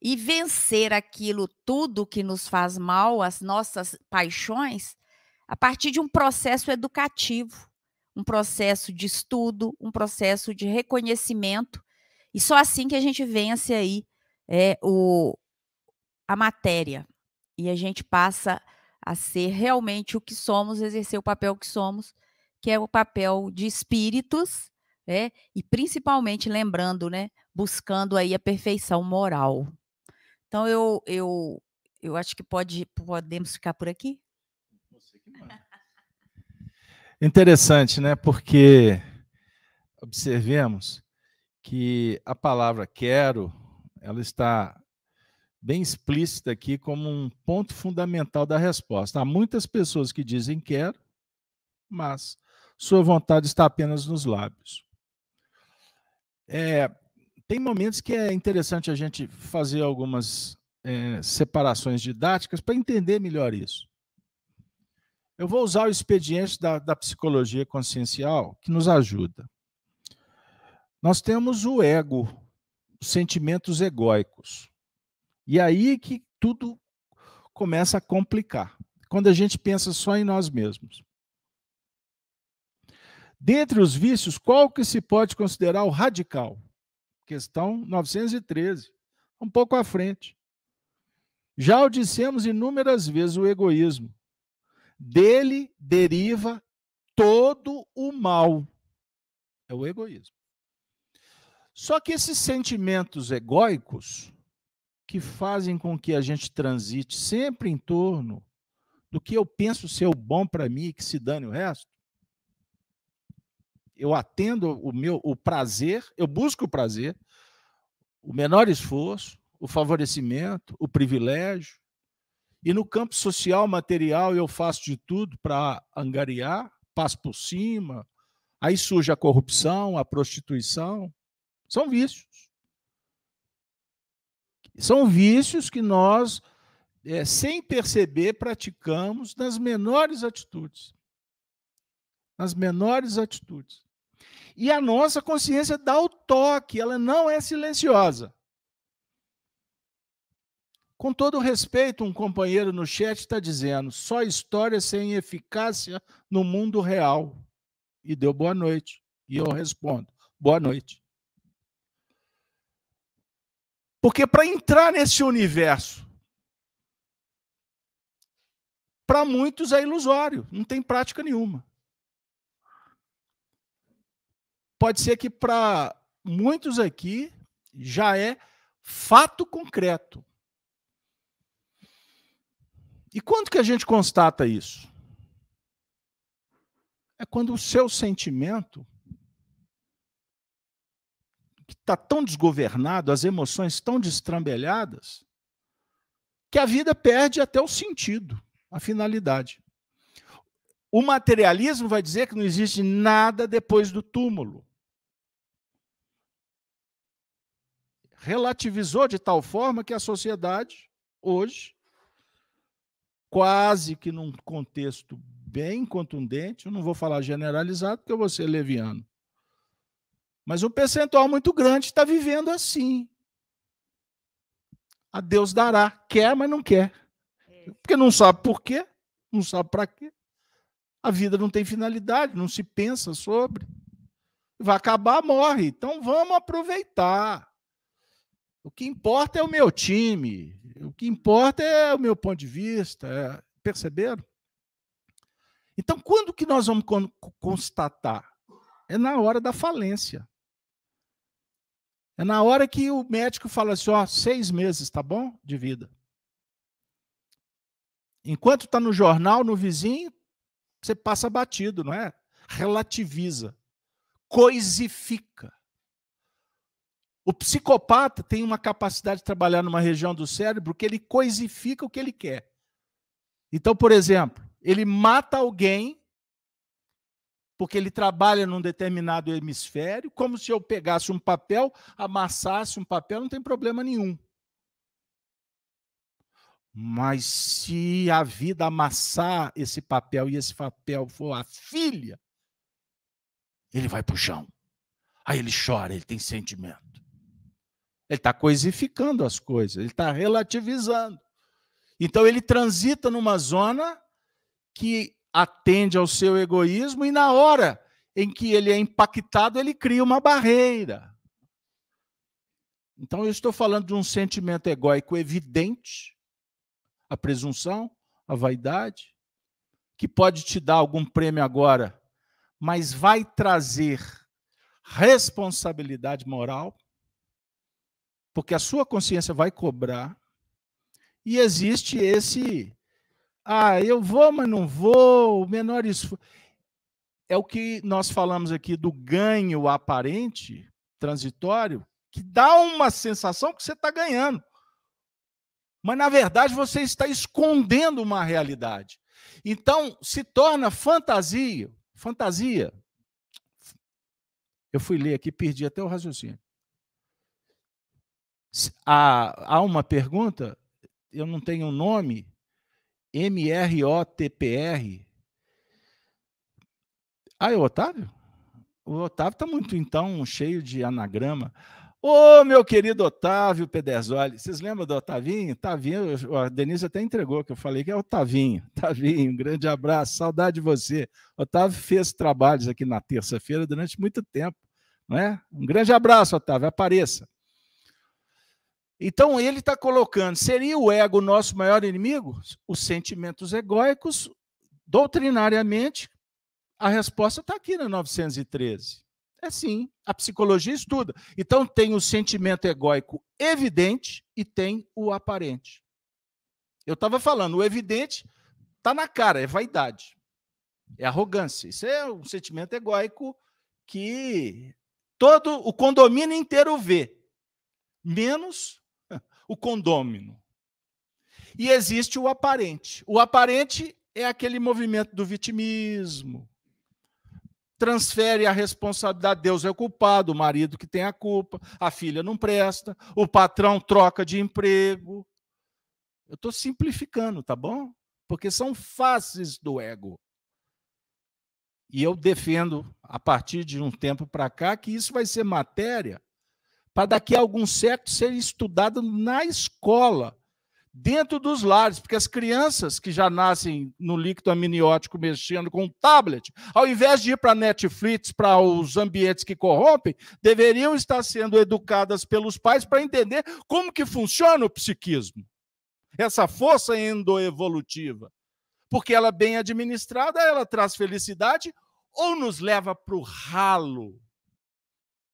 e vencer aquilo tudo que nos faz mal, as nossas paixões, a partir de um processo educativo, um processo de estudo, um processo de reconhecimento. E só assim que a gente vence aí é, o, a matéria. E a gente passa a ser realmente o que somos, exercer o papel que somos, que é o papel de espíritos, né? e principalmente lembrando, né, buscando aí a perfeição moral. Então eu eu eu acho que pode podemos ficar por aqui. Interessante, né? Porque observemos que a palavra quero, ela está bem explícita aqui como um ponto fundamental da resposta. Há muitas pessoas que dizem quero, mas sua vontade está apenas nos lábios. É, tem momentos que é interessante a gente fazer algumas é, separações didáticas para entender melhor isso. Eu vou usar o expediente da, da psicologia consciencial que nos ajuda. Nós temos o ego, os sentimentos egóicos. E aí que tudo começa a complicar. Quando a gente pensa só em nós mesmos. Dentre os vícios, qual que se pode considerar o radical? questão 913, um pouco à frente. Já o dissemos inúmeras vezes o egoísmo. Dele deriva todo o mal. É o egoísmo. Só que esses sentimentos egóicos, que fazem com que a gente transite sempre em torno do que eu penso ser o bom para mim e que se dane o resto, eu atendo o meu o prazer, eu busco o prazer, o menor esforço, o favorecimento, o privilégio. E no campo social, material, eu faço de tudo para angariar, passo por cima. Aí surge a corrupção, a prostituição. São vícios. São vícios que nós, é, sem perceber, praticamos nas menores atitudes. Nas menores atitudes. E a nossa consciência dá o toque, ela não é silenciosa. Com todo respeito, um companheiro no chat está dizendo: só história sem eficácia no mundo real. E deu boa noite. E eu respondo: boa noite. Porque para entrar nesse universo, para muitos é ilusório, não tem prática nenhuma pode ser que para muitos aqui já é fato concreto. E quando que a gente constata isso? É quando o seu sentimento que está tão desgovernado, as emoções tão destrambelhadas, que a vida perde até o sentido, a finalidade. O materialismo vai dizer que não existe nada depois do túmulo. relativizou de tal forma que a sociedade, hoje, quase que num contexto bem contundente, eu não vou falar generalizado, porque eu vou ser leviano, mas um percentual muito grande está vivendo assim. A Deus dará, quer, mas não quer. É. Porque não sabe por quê, não sabe para quê. A vida não tem finalidade, não se pensa sobre. Vai acabar, morre. Então vamos aproveitar. O que importa é o meu time. O que importa é o meu ponto de vista. É... Perceberam? Então, quando que nós vamos constatar? É na hora da falência. É na hora que o médico fala assim: ó, seis meses, tá bom? De vida. Enquanto está no jornal, no vizinho, você passa batido, não é? Relativiza, coisifica. O psicopata tem uma capacidade de trabalhar numa região do cérebro que ele coisifica o que ele quer. Então, por exemplo, ele mata alguém porque ele trabalha num determinado hemisfério, como se eu pegasse um papel, amassasse um papel, não tem problema nenhum. Mas se a vida amassar esse papel e esse papel for a filha, ele vai para o chão. Aí ele chora, ele tem sentimento. Ele está coisificando as coisas, ele está relativizando. Então ele transita numa zona que atende ao seu egoísmo e na hora em que ele é impactado, ele cria uma barreira. Então eu estou falando de um sentimento egóico evidente, a presunção, a vaidade, que pode te dar algum prêmio agora, mas vai trazer responsabilidade moral, porque a sua consciência vai cobrar. E existe esse ah, eu vou, mas não vou, menor esforço. É o que nós falamos aqui do ganho aparente, transitório, que dá uma sensação que você está ganhando. Mas, na verdade, você está escondendo uma realidade. Então, se torna fantasia. Fantasia. Eu fui ler aqui, perdi até o raciocínio. Há, há uma pergunta, eu não tenho nome, M-R-O-T-P-R. Ah, é o Otávio? O Otávio está muito, então, cheio de anagrama. Ô, meu querido Otávio Pederzoli, vocês lembram do Otavinho? Tavinho, a Denise até entregou, que eu falei que é o Tavinho. Tavinho, um grande abraço, saudade de você. Otávio fez trabalhos aqui na terça-feira durante muito tempo, não é? Um grande abraço, Otávio, apareça. Então ele está colocando: seria o ego nosso maior inimigo? Os sentimentos egóicos, doutrinariamente, a resposta está aqui na 913. É sim, a psicologia estuda. Então tem o sentimento egóico evidente e tem o aparente. Eu estava falando, o evidente está na cara, é vaidade, é arrogância. Isso é um sentimento egóico que todo o condomínio inteiro vê, menos o condômino. E existe o aparente. O aparente é aquele movimento do vitimismo. Transfere a responsabilidade, Deus é o culpado, o marido que tem a culpa, a filha não presta, o patrão troca de emprego. Eu estou simplificando, tá bom? Porque são faces do ego. E eu defendo, a partir de um tempo para cá, que isso vai ser matéria para daqui a alguns séculos ser estudado na escola, dentro dos lares, porque as crianças que já nascem no líquido amniótico mexendo com um tablet, ao invés de ir para Netflix, para os ambientes que corrompem, deveriam estar sendo educadas pelos pais para entender como que funciona o psiquismo. Essa força endoevolutiva. Porque ela bem administrada, ela traz felicidade ou nos leva para o ralo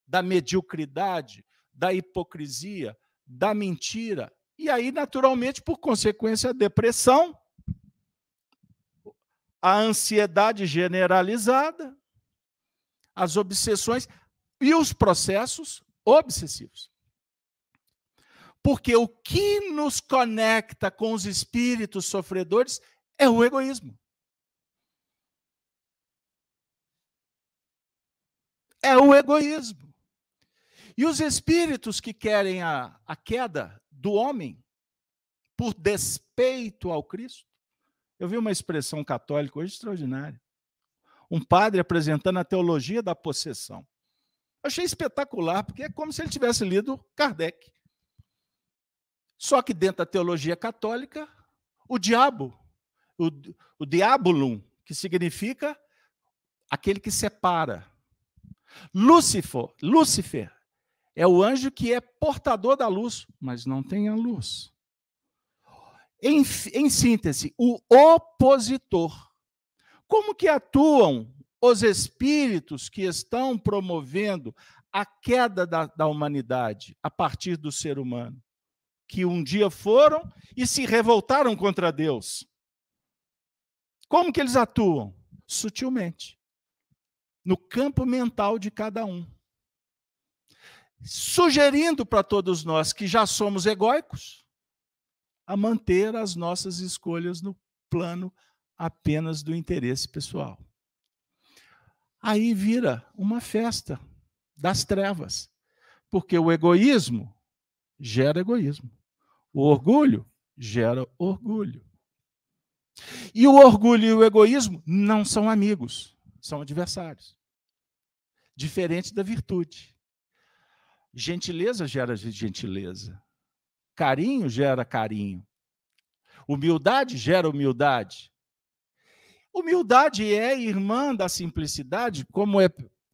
da mediocridade, da hipocrisia, da mentira. E aí, naturalmente, por consequência, a depressão, a ansiedade generalizada, as obsessões e os processos obsessivos. Porque o que nos conecta com os espíritos sofredores é o egoísmo. É o egoísmo. E os espíritos que querem a, a queda do homem por despeito ao Cristo. Eu vi uma expressão católica hoje extraordinária. Um padre apresentando a teologia da possessão. Eu achei espetacular, porque é como se ele tivesse lido Kardec. Só que dentro da teologia católica, o diabo, o, o diabolum, que significa aquele que separa. Lúcifer, Lúcifer é o anjo que é portador da luz, mas não tem a luz. Em, em síntese, o opositor. Como que atuam os espíritos que estão promovendo a queda da, da humanidade a partir do ser humano? Que um dia foram e se revoltaram contra Deus. Como que eles atuam? Sutilmente. No campo mental de cada um sugerindo para todos nós que já somos egóicos a manter as nossas escolhas no plano apenas do interesse pessoal. Aí vira uma festa das trevas, porque o egoísmo gera egoísmo, o orgulho gera orgulho. E o orgulho e o egoísmo não são amigos, são adversários. Diferente da virtude. Gentileza gera gentileza. Carinho gera carinho. Humildade gera humildade. Humildade é irmã da simplicidade, como é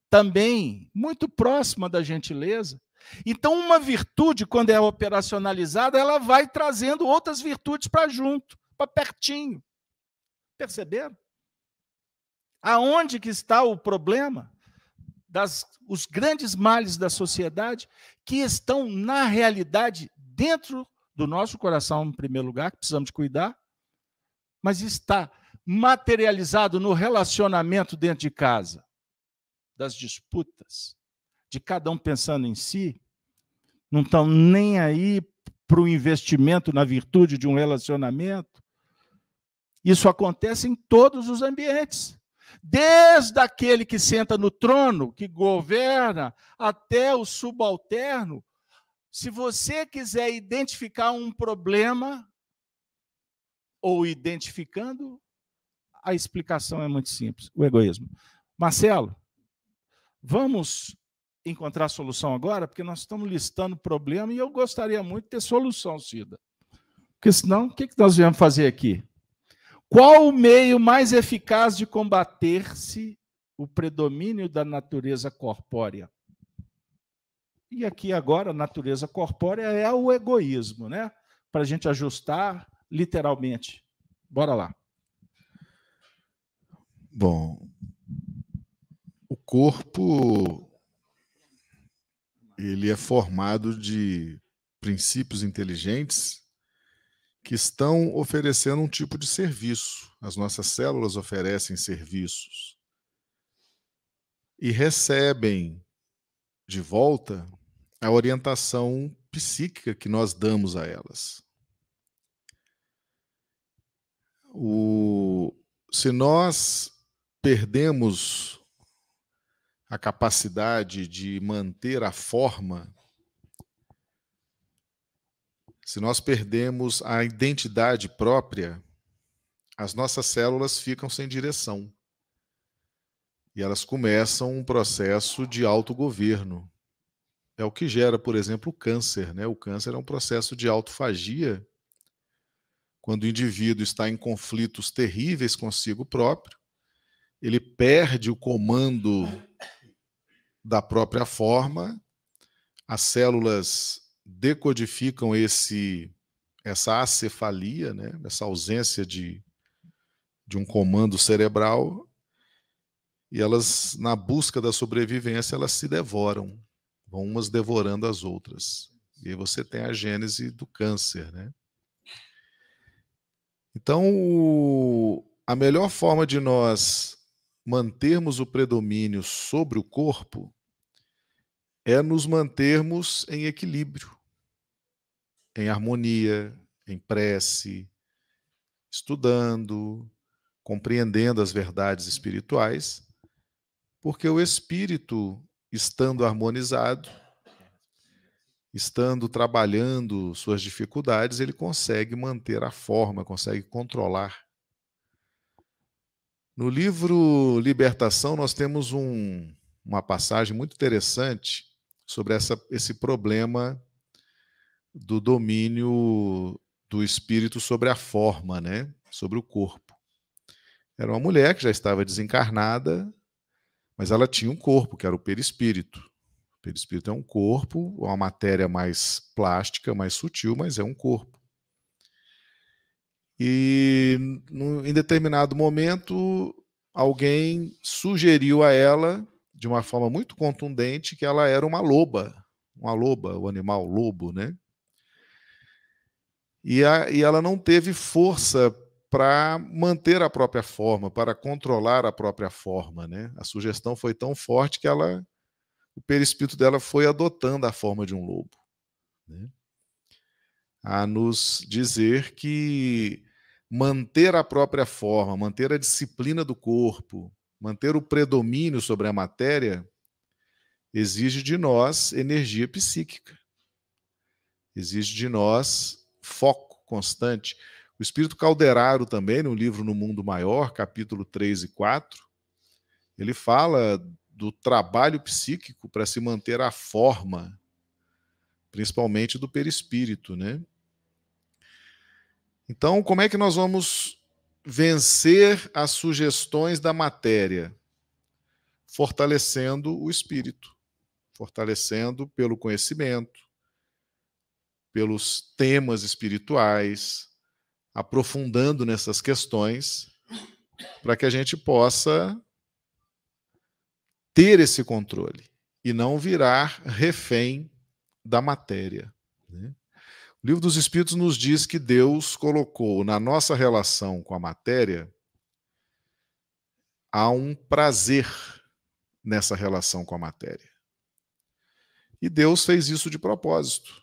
também muito próxima da gentileza. Então, uma virtude, quando é operacionalizada, ela vai trazendo outras virtudes para junto, para pertinho. Perceberam? Aonde que está o problema? Das, os grandes males da sociedade que estão, na realidade, dentro do nosso coração, em primeiro lugar, que precisamos de cuidar, mas está materializado no relacionamento dentro de casa, das disputas, de cada um pensando em si, não estão nem aí para o investimento na virtude de um relacionamento. Isso acontece em todos os ambientes desde aquele que senta no trono, que governa, até o subalterno. Se você quiser identificar um problema, ou identificando, a explicação é muito simples: o egoísmo. Marcelo, vamos encontrar solução agora, porque nós estamos listando problema e eu gostaria muito de ter solução, Cida. Porque senão, o que nós viemos fazer aqui? Qual o meio mais eficaz de combater-se o predomínio da natureza corpórea? E aqui agora, a natureza corpórea é o egoísmo, né? Para a gente ajustar literalmente. Bora lá. Bom, o corpo ele é formado de princípios inteligentes que estão oferecendo um tipo de serviço. As nossas células oferecem serviços e recebem de volta a orientação psíquica que nós damos a elas. O, se nós perdemos a capacidade de manter a forma se nós perdemos a identidade própria, as nossas células ficam sem direção. E elas começam um processo de autogoverno. É o que gera, por exemplo, o câncer. Né? O câncer é um processo de autofagia. Quando o indivíduo está em conflitos terríveis consigo próprio, ele perde o comando da própria forma, as células decodificam esse essa acefalia, né, essa ausência de, de um comando cerebral, e elas, na busca da sobrevivência, elas se devoram, vão umas devorando as outras. E aí você tem a gênese do câncer, né? Então, a melhor forma de nós mantermos o predomínio sobre o corpo é nos mantermos em equilíbrio, em harmonia, em prece, estudando, compreendendo as verdades espirituais, porque o espírito, estando harmonizado, estando trabalhando suas dificuldades, ele consegue manter a forma, consegue controlar. No livro Libertação, nós temos um, uma passagem muito interessante sobre essa, esse problema do domínio do espírito sobre a forma, né? sobre o corpo. Era uma mulher que já estava desencarnada, mas ela tinha um corpo, que era o perispírito. O perispírito é um corpo, uma matéria mais plástica, mais sutil, mas é um corpo. E em determinado momento, alguém sugeriu a ela, de uma forma muito contundente, que ela era uma loba, uma loba, o animal lobo, né? E, a, e ela não teve força para manter a própria forma, para controlar a própria forma, né? A sugestão foi tão forte que ela, o perispírito dela foi adotando a forma de um lobo, né? A nos dizer que manter a própria forma, manter a disciplina do corpo, manter o predomínio sobre a matéria, exige de nós energia psíquica. Exige de nós foco constante. O espírito Calderaro também, no livro No Mundo Maior, capítulo 3 e 4, ele fala do trabalho psíquico para se manter a forma, principalmente do perispírito, né? Então, como é que nós vamos vencer as sugestões da matéria? Fortalecendo o espírito, fortalecendo pelo conhecimento, pelos temas espirituais, aprofundando nessas questões, para que a gente possa ter esse controle e não virar refém da matéria. Né? O livro dos Espíritos nos diz que Deus colocou na nossa relação com a matéria há um prazer nessa relação com a matéria. E Deus fez isso de propósito.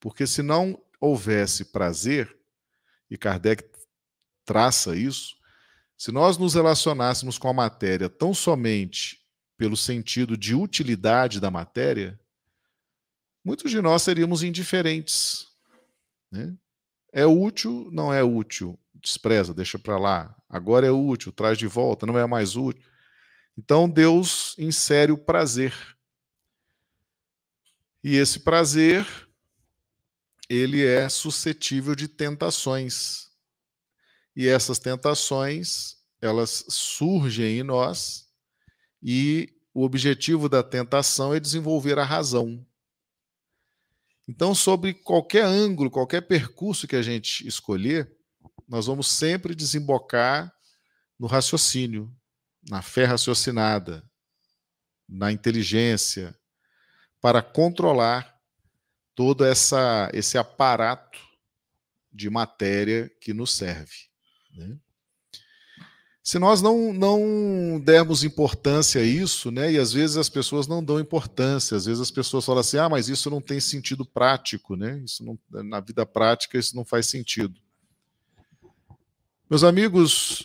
Porque se não houvesse prazer, e Kardec traça isso, se nós nos relacionássemos com a matéria tão somente pelo sentido de utilidade da matéria, muitos de nós seríamos indiferentes. Né? É útil, não é útil, despreza, deixa para lá. Agora é útil, traz de volta, não é mais útil. Então Deus insere o prazer. E esse prazer ele é suscetível de tentações. E essas tentações, elas surgem em nós e o objetivo da tentação é desenvolver a razão. Então, sobre qualquer ângulo, qualquer percurso que a gente escolher, nós vamos sempre desembocar no raciocínio, na fé raciocinada, na inteligência, para controlar todo essa, esse aparato de matéria que nos serve. Né? Se nós não, não dermos importância a isso, né, e às vezes as pessoas não dão importância, às vezes as pessoas falam assim, ah, mas isso não tem sentido prático, né? Isso não, na vida prática isso não faz sentido. Meus amigos,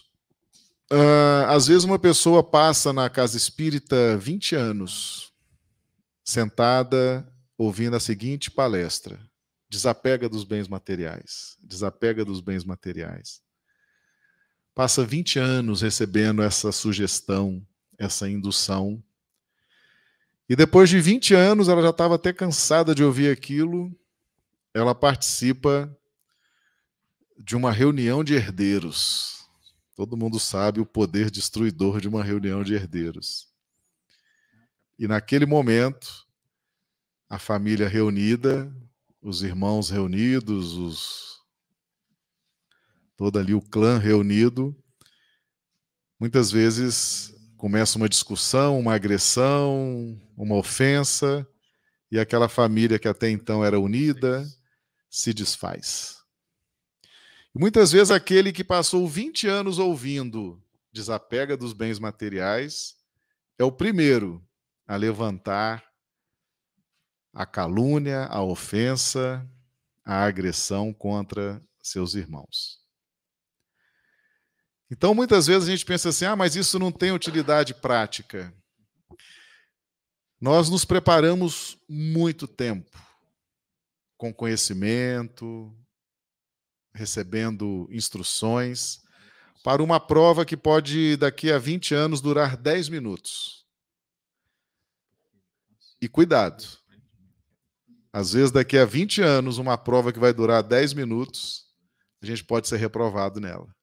uh, às vezes uma pessoa passa na casa espírita 20 anos, sentada ouvindo a seguinte palestra: desapega dos bens materiais, desapega dos bens materiais. Passa 20 anos recebendo essa sugestão, essa indução. E depois de 20 anos, ela já estava até cansada de ouvir aquilo. Ela participa de uma reunião de herdeiros. Todo mundo sabe o poder destruidor de uma reunião de herdeiros. E naquele momento, a família reunida, os irmãos reunidos, os todo ali o clã reunido. Muitas vezes começa uma discussão, uma agressão, uma ofensa, e aquela família que até então era unida se desfaz. Muitas vezes aquele que passou 20 anos ouvindo desapega dos bens materiais é o primeiro a levantar a calúnia, a ofensa, a agressão contra seus irmãos. Então, muitas vezes a gente pensa assim: ah, mas isso não tem utilidade prática. Nós nos preparamos muito tempo, com conhecimento, recebendo instruções, para uma prova que pode, daqui a 20 anos, durar 10 minutos. E cuidado. Às vezes, daqui a 20 anos, uma prova que vai durar 10 minutos, a gente pode ser reprovado nela.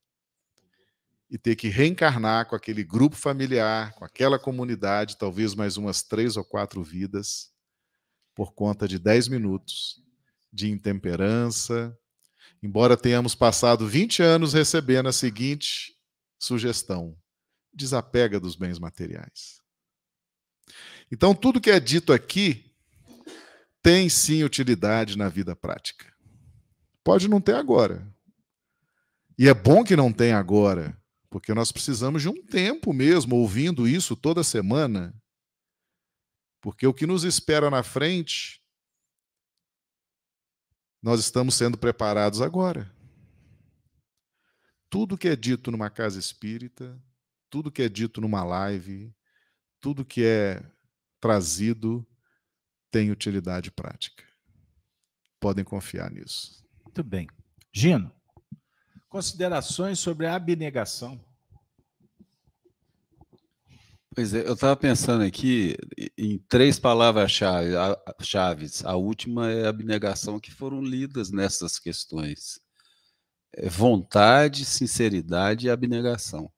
E ter que reencarnar com aquele grupo familiar, com aquela comunidade, talvez mais umas três ou quatro vidas, por conta de 10 minutos de intemperança, embora tenhamos passado 20 anos recebendo a seguinte sugestão: desapega dos bens materiais. Então, tudo que é dito aqui tem sim utilidade na vida prática. Pode não ter agora. E é bom que não tenha agora, porque nós precisamos de um tempo mesmo ouvindo isso toda semana. Porque o que nos espera na frente nós estamos sendo preparados agora. Tudo que é dito numa casa espírita, tudo que é dito numa live, tudo que é trazido tem utilidade prática. Podem confiar nisso. Muito bem. Gino, considerações sobre a abnegação. Pois é, eu estava pensando aqui em três palavras-chave. Chaves. A última é abnegação, que foram lidas nessas questões. É vontade, sinceridade e abnegação.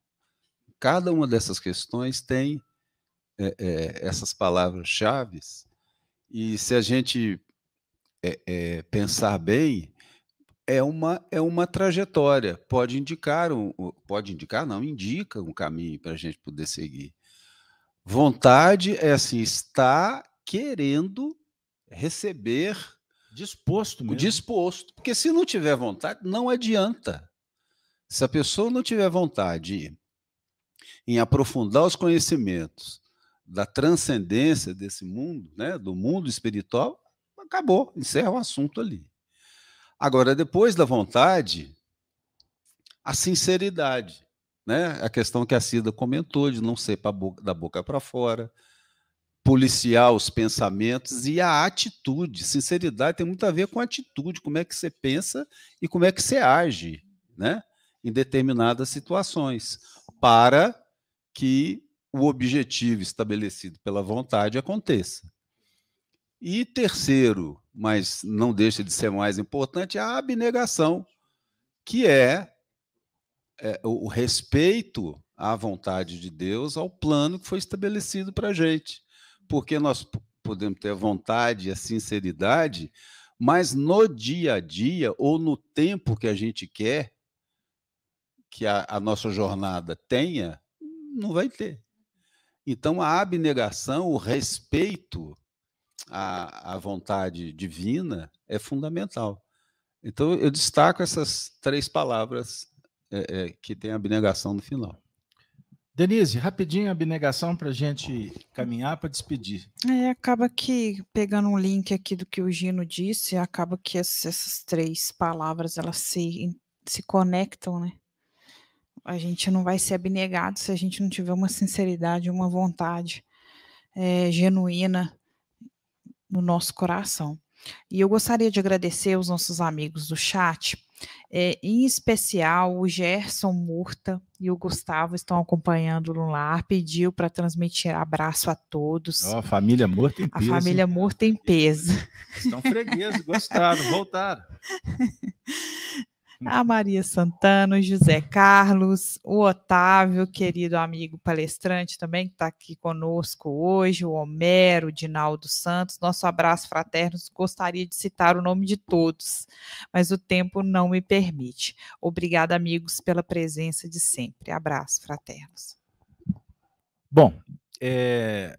Cada uma dessas questões tem é, é, essas palavras-chave, e se a gente é, é, pensar bem, é uma, é uma trajetória. Pode indicar, um, pode indicar, não, indica um caminho para a gente poder seguir. Vontade é assim, está querendo receber. Disposto mesmo. Disposto. Porque se não tiver vontade, não adianta. Se a pessoa não tiver vontade em aprofundar os conhecimentos da transcendência desse mundo, né, do mundo espiritual, acabou, encerra o assunto ali. Agora, depois da vontade, a sinceridade né? A questão que a Cida comentou de não ser boca, da boca para fora, policiar os pensamentos e a atitude. Sinceridade tem muito a ver com atitude, como é que você pensa e como é que você age, né? Em determinadas situações, para que o objetivo estabelecido pela vontade aconteça. E terceiro, mas não deixa de ser mais importante, a abnegação, que é é, o respeito à vontade de Deus, ao plano que foi estabelecido para a gente. Porque nós podemos ter a vontade e a sinceridade, mas no dia a dia, ou no tempo que a gente quer que a, a nossa jornada tenha, não vai ter. Então, a abnegação, o respeito à, à vontade divina é fundamental. Então, eu destaco essas três palavras é, é, que tem abnegação no final. Denise, rapidinho a abnegação para a gente caminhar para despedir. É, acaba que, pegando um link aqui do que o Gino disse, acaba que essas, essas três palavras elas se, se conectam, né? A gente não vai ser abnegado se a gente não tiver uma sinceridade, uma vontade é, genuína no nosso coração. E eu gostaria de agradecer aos nossos amigos do chat é, em especial, o Gerson Murta e o Gustavo estão acompanhando no lar. Pediu para transmitir abraço a todos. Oh, a família Murta em peso. A família Murta em peso. Estão fregueses, gostaram, voltaram. a Maria Santana, o José Carlos, o Otávio, querido amigo palestrante também, que está aqui conosco hoje, o Homero, o Dinaldo Santos. Nosso abraço fraterno. Gostaria de citar o nome de todos, mas o tempo não me permite. Obrigada, amigos, pela presença de sempre. Abraço fraternos. Bom, é,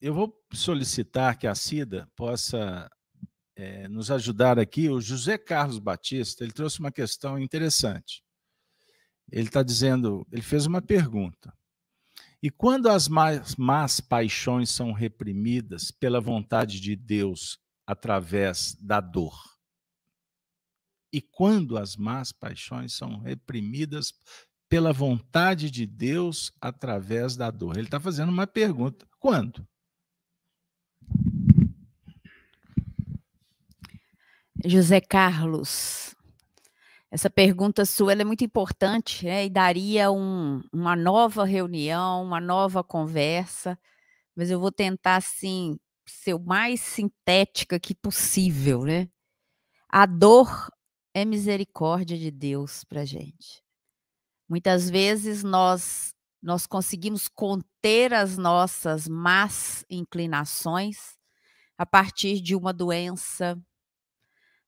eu vou solicitar que a Cida possa é, nos ajudar aqui, o José Carlos Batista, ele trouxe uma questão interessante. Ele está dizendo, ele fez uma pergunta. E quando as más, más paixões são reprimidas pela vontade de Deus através da dor? E quando as más paixões são reprimidas pela vontade de Deus através da dor? Ele está fazendo uma pergunta. Quando? José Carlos, essa pergunta sua é muito importante né, e daria um, uma nova reunião, uma nova conversa, mas eu vou tentar, assim, ser o mais sintética que possível, né? A dor é misericórdia de Deus para gente. Muitas vezes nós nós conseguimos conter as nossas más inclinações a partir de uma doença,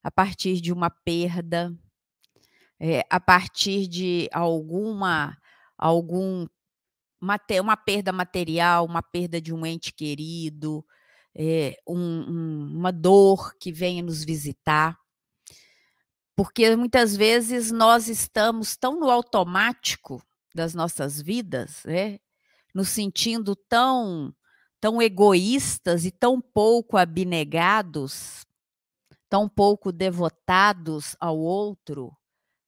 a partir de uma perda, é, a partir de alguma algum uma perda material, uma perda de um ente querido, é, um, um, uma dor que venha nos visitar. Porque muitas vezes nós estamos tão no automático das nossas vidas, né? nos sentindo tão, tão egoístas e tão pouco abnegados, tão pouco devotados ao outro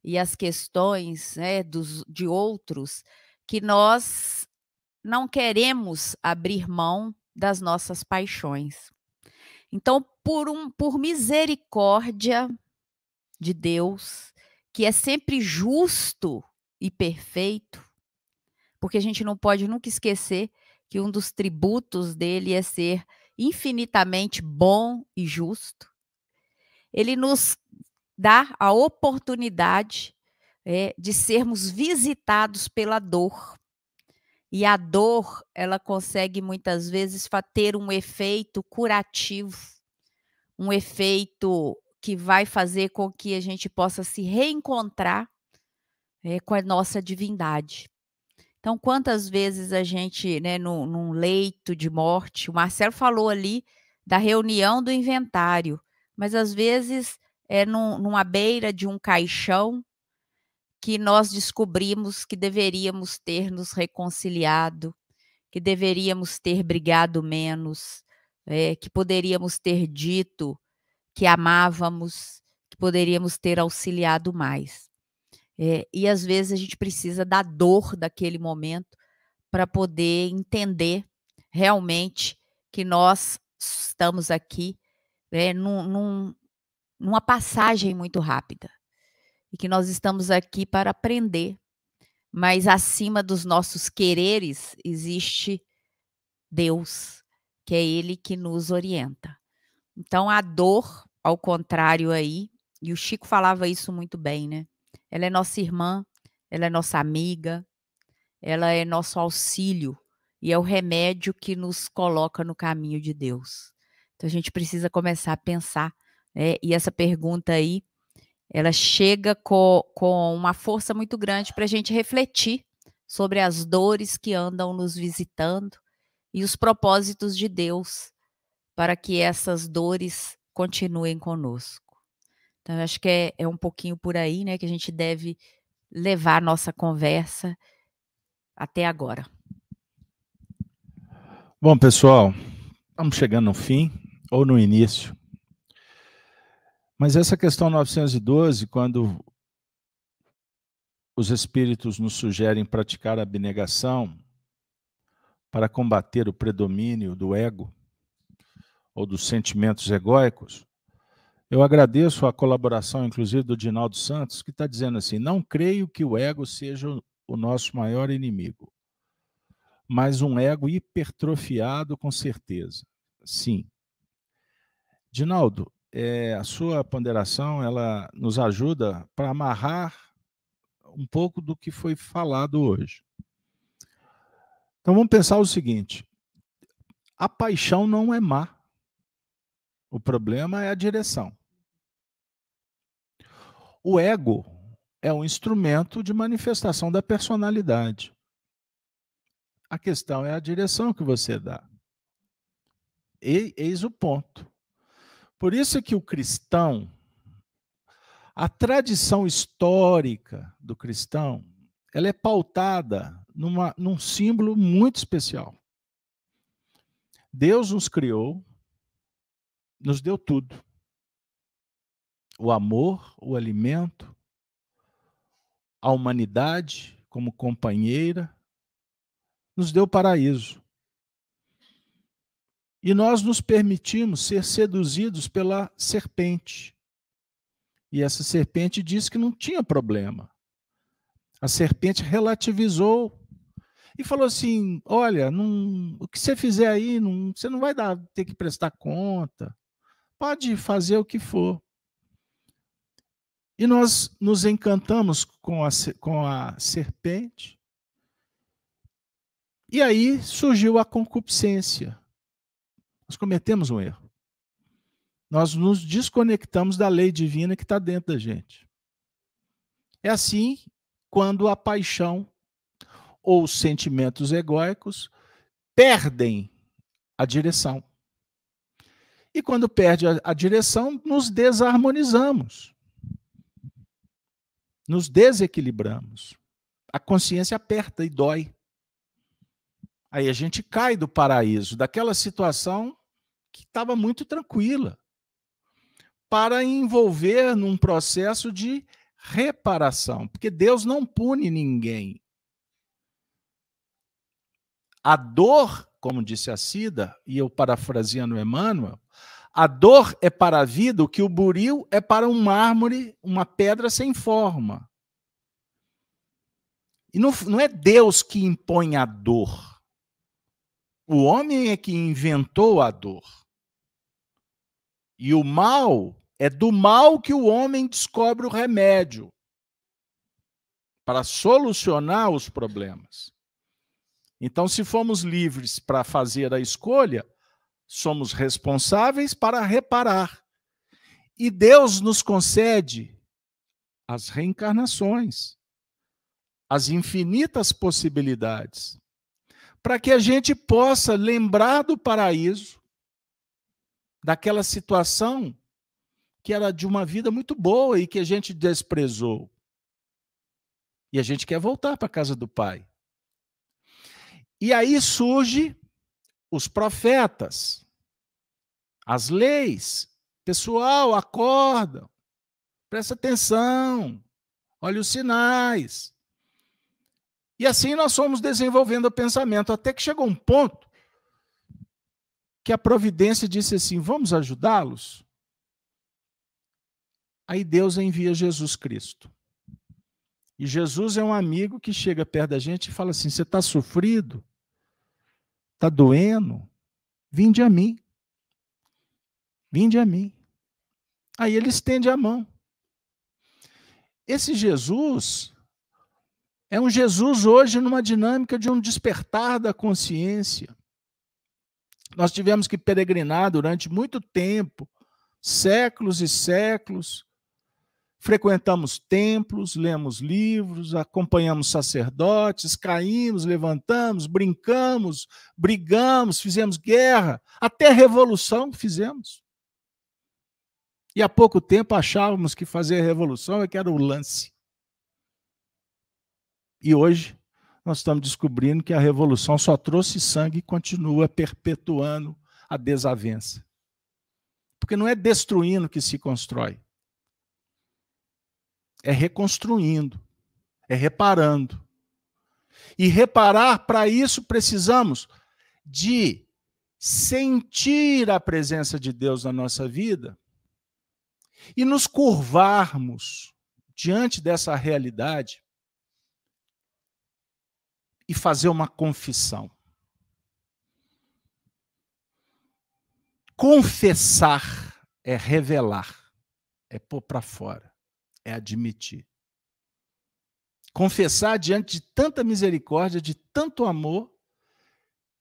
e às questões né, dos, de outros, que nós não queremos abrir mão das nossas paixões. Então, por, um, por misericórdia de Deus, que é sempre justo e perfeito, porque a gente não pode nunca esquecer que um dos tributos dele é ser infinitamente bom e justo. Ele nos dá a oportunidade é, de sermos visitados pela dor. E a dor, ela consegue muitas vezes ter um efeito curativo, um efeito que vai fazer com que a gente possa se reencontrar é, com a nossa divindade. Então, quantas vezes a gente, né, num, num leito de morte, o Marcelo falou ali da reunião do inventário, mas às vezes é num, numa beira de um caixão que nós descobrimos que deveríamos ter nos reconciliado, que deveríamos ter brigado menos, é, que poderíamos ter dito que amávamos, que poderíamos ter auxiliado mais. É, e às vezes a gente precisa da dor daquele momento para poder entender realmente que nós estamos aqui né, num, num, numa passagem muito rápida e que nós estamos aqui para aprender, mas acima dos nossos quereres existe Deus, que é Ele que nos orienta. Então a dor, ao contrário aí, e o Chico falava isso muito bem, né? Ela é nossa irmã, ela é nossa amiga, ela é nosso auxílio e é o remédio que nos coloca no caminho de Deus. Então a gente precisa começar a pensar, né? E essa pergunta aí, ela chega com, com uma força muito grande para a gente refletir sobre as dores que andam nos visitando e os propósitos de Deus para que essas dores continuem conosco. Então, eu acho que é, é um pouquinho por aí, né, que a gente deve levar nossa conversa até agora. Bom, pessoal, estamos chegando no fim ou no início. Mas essa questão 912, quando os espíritos nos sugerem praticar a abnegação para combater o predomínio do ego ou dos sentimentos egóicos, eu agradeço a colaboração, inclusive, do Dinaldo Santos, que está dizendo assim: não creio que o ego seja o nosso maior inimigo, mas um ego hipertrofiado, com certeza. Sim. Dinaldo, é, a sua ponderação ela nos ajuda para amarrar um pouco do que foi falado hoje. Então vamos pensar o seguinte: a paixão não é má. O problema é a direção. O ego é um instrumento de manifestação da personalidade. A questão é a direção que você dá. E, eis o ponto. Por isso que o cristão, a tradição histórica do cristão, ela é pautada numa, num símbolo muito especial. Deus nos criou nos deu tudo: o amor, o alimento, a humanidade como companheira, nos deu paraíso. E nós nos permitimos ser seduzidos pela serpente, E essa serpente disse que não tinha problema. A serpente relativizou e falou assim: Olha, não, o que você fizer aí, não, você não vai dar, ter que prestar conta. Pode fazer o que for. E nós nos encantamos com a, com a serpente. E aí surgiu a concupiscência. Nós cometemos um erro. Nós nos desconectamos da lei divina que está dentro da gente. É assim quando a paixão ou os sentimentos egóicos perdem a direção. E quando perde a, a direção, nos desarmonizamos. Nos desequilibramos. A consciência aperta e dói. Aí a gente cai do paraíso, daquela situação que estava muito tranquila, para envolver num processo de reparação, porque Deus não pune ninguém. A dor, como disse a Cida, e eu parafraseando Emmanuel, a dor é para a vida o que o buril é para um mármore, uma pedra sem forma. E não, não é Deus que impõe a dor. O homem é que inventou a dor. E o mal é do mal que o homem descobre o remédio para solucionar os problemas. Então, se fomos livres para fazer a escolha, somos responsáveis para reparar. E Deus nos concede as reencarnações, as infinitas possibilidades, para que a gente possa lembrar do paraíso, daquela situação que era de uma vida muito boa e que a gente desprezou. E a gente quer voltar para a casa do Pai. E aí surge os profetas, as leis. Pessoal, acorda, presta atenção, olha os sinais. E assim nós fomos desenvolvendo o pensamento, até que chegou um ponto que a providência disse assim: vamos ajudá-los? Aí Deus envia Jesus Cristo. E Jesus é um amigo que chega perto da gente e fala assim: você está sofrido? Está doendo? Vinde a mim. Vinde a mim. Aí ele estende a mão. Esse Jesus é um Jesus hoje numa dinâmica de um despertar da consciência. Nós tivemos que peregrinar durante muito tempo, séculos e séculos, frequentamos templos, lemos livros, acompanhamos sacerdotes, caímos, levantamos, brincamos, brigamos, fizemos guerra, até revolução fizemos. E há pouco tempo achávamos que fazer revolução é que era o lance. E hoje nós estamos descobrindo que a revolução só trouxe sangue e continua perpetuando a desavença. Porque não é destruindo que se constrói é reconstruindo, é reparando. E reparar, para isso, precisamos de sentir a presença de Deus na nossa vida e nos curvarmos diante dessa realidade e fazer uma confissão. Confessar é revelar, é pôr para fora é admitir. Confessar diante de tanta misericórdia, de tanto amor,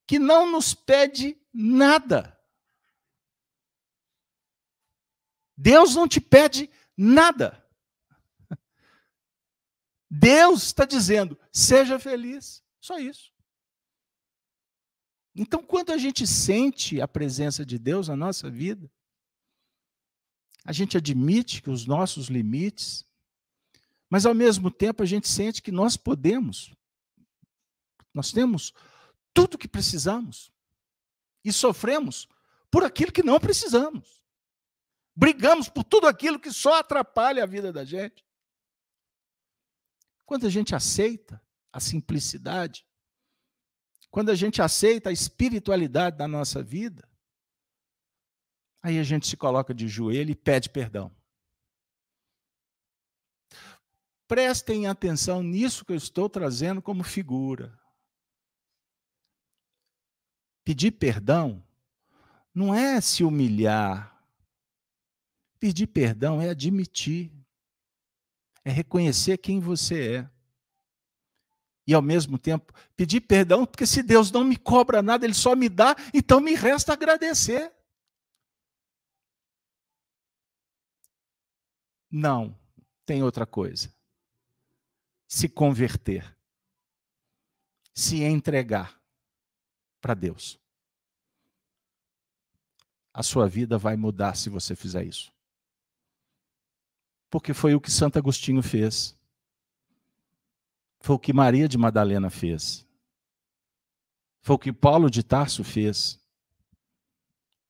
que não nos pede nada. Deus não te pede nada. Deus está dizendo: seja feliz. Só isso. Então, quando a gente sente a presença de Deus na nossa vida, a gente admite que os nossos limites, mas ao mesmo tempo a gente sente que nós podemos, nós temos tudo o que precisamos e sofremos por aquilo que não precisamos. Brigamos por tudo aquilo que só atrapalha a vida da gente. Quando a gente aceita a simplicidade, quando a gente aceita a espiritualidade da nossa vida, Aí a gente se coloca de joelho e pede perdão. Prestem atenção nisso que eu estou trazendo como figura. Pedir perdão não é se humilhar. Pedir perdão é admitir, é reconhecer quem você é. E ao mesmo tempo pedir perdão, porque se Deus não me cobra nada, Ele só me dá, então me resta agradecer. Não, tem outra coisa se converter, se entregar para Deus. A sua vida vai mudar se você fizer isso. Porque foi o que Santo Agostinho fez. Foi o que Maria de Madalena fez. Foi o que Paulo de Tarso fez.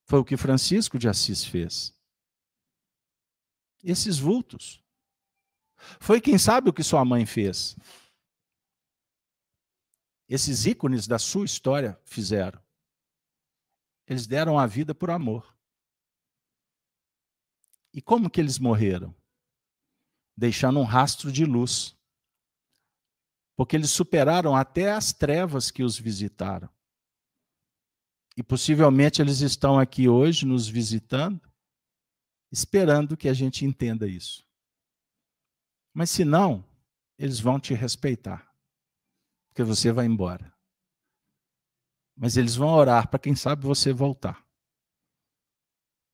Foi o que Francisco de Assis fez. Esses vultos foi quem sabe o que sua mãe fez. Esses ícones da sua história fizeram. Eles deram a vida por amor. E como que eles morreram? Deixando um rastro de luz. Porque eles superaram até as trevas que os visitaram. E possivelmente eles estão aqui hoje nos visitando, esperando que a gente entenda isso. Mas se não, eles vão te respeitar, porque você vai embora. Mas eles vão orar para quem sabe você voltar.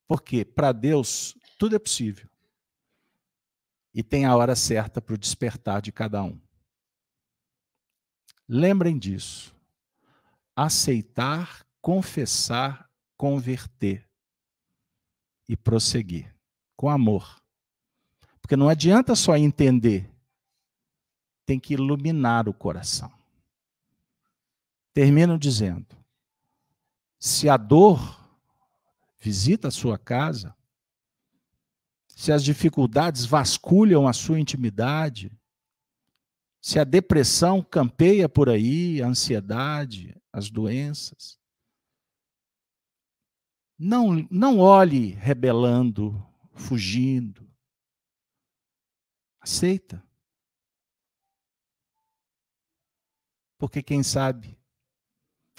Porque para Deus tudo é possível. E tem a hora certa para o despertar de cada um. Lembrem disso. Aceitar, confessar, converter e prosseguir com amor. Porque não adianta só entender, tem que iluminar o coração. Termino dizendo: se a dor visita a sua casa, se as dificuldades vasculham a sua intimidade, se a depressão campeia por aí, a ansiedade, as doenças, não, não olhe rebelando, fugindo. Aceita. Porque quem sabe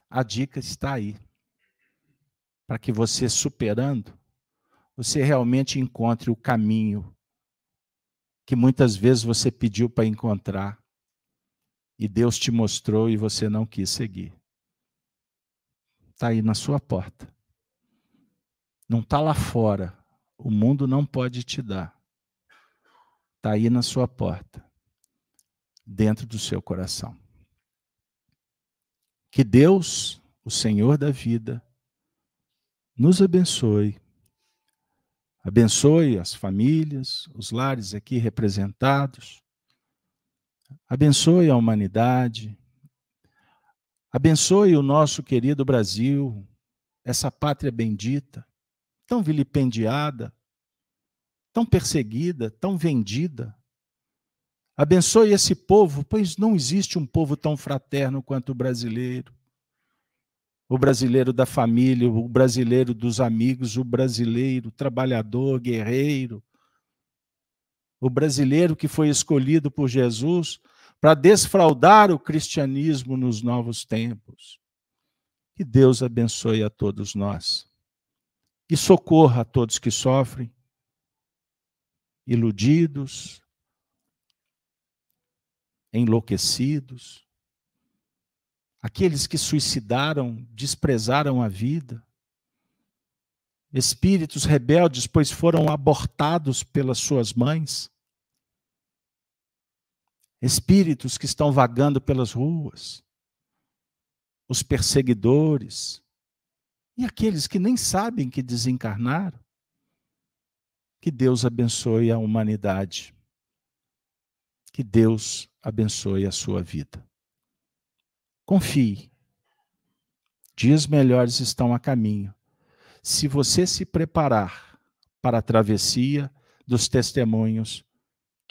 a dica está aí. Para que você superando, você realmente encontre o caminho que muitas vezes você pediu para encontrar e Deus te mostrou e você não quis seguir. Está aí na sua porta. Não está lá fora. O mundo não pode te dar. Está aí na sua porta, dentro do seu coração. Que Deus, o Senhor da vida, nos abençoe. Abençoe as famílias, os lares aqui representados. Abençoe a humanidade. Abençoe o nosso querido Brasil, essa pátria bendita, tão vilipendiada, tão perseguida, tão vendida. Abençoe esse povo, pois não existe um povo tão fraterno quanto o brasileiro. O brasileiro da família, o brasileiro dos amigos, o brasileiro trabalhador, guerreiro. O brasileiro que foi escolhido por Jesus para desfraudar o cristianismo nos novos tempos. Que Deus abençoe a todos nós. E socorra a todos que sofrem iludidos, enlouquecidos, aqueles que suicidaram, desprezaram a vida, espíritos rebeldes, pois foram abortados pelas suas mães, espíritos que estão vagando pelas ruas, os perseguidores, e aqueles que nem sabem que desencarnaram, que Deus abençoe a humanidade. Que Deus abençoe a sua vida. Confie. Dias melhores estão a caminho. Se você se preparar para a travessia dos testemunhos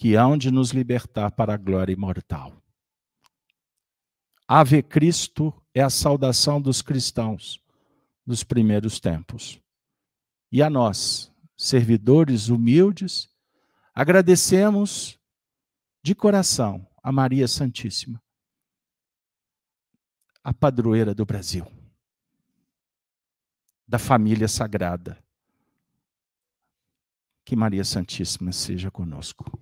que hão de nos libertar para a glória imortal. Ave Cristo é a saudação dos cristãos dos primeiros tempos. E a nós, servidores humildes, agradecemos de coração a Maria Santíssima, a padroeira do Brasil, da família sagrada. Que Maria Santíssima seja conosco.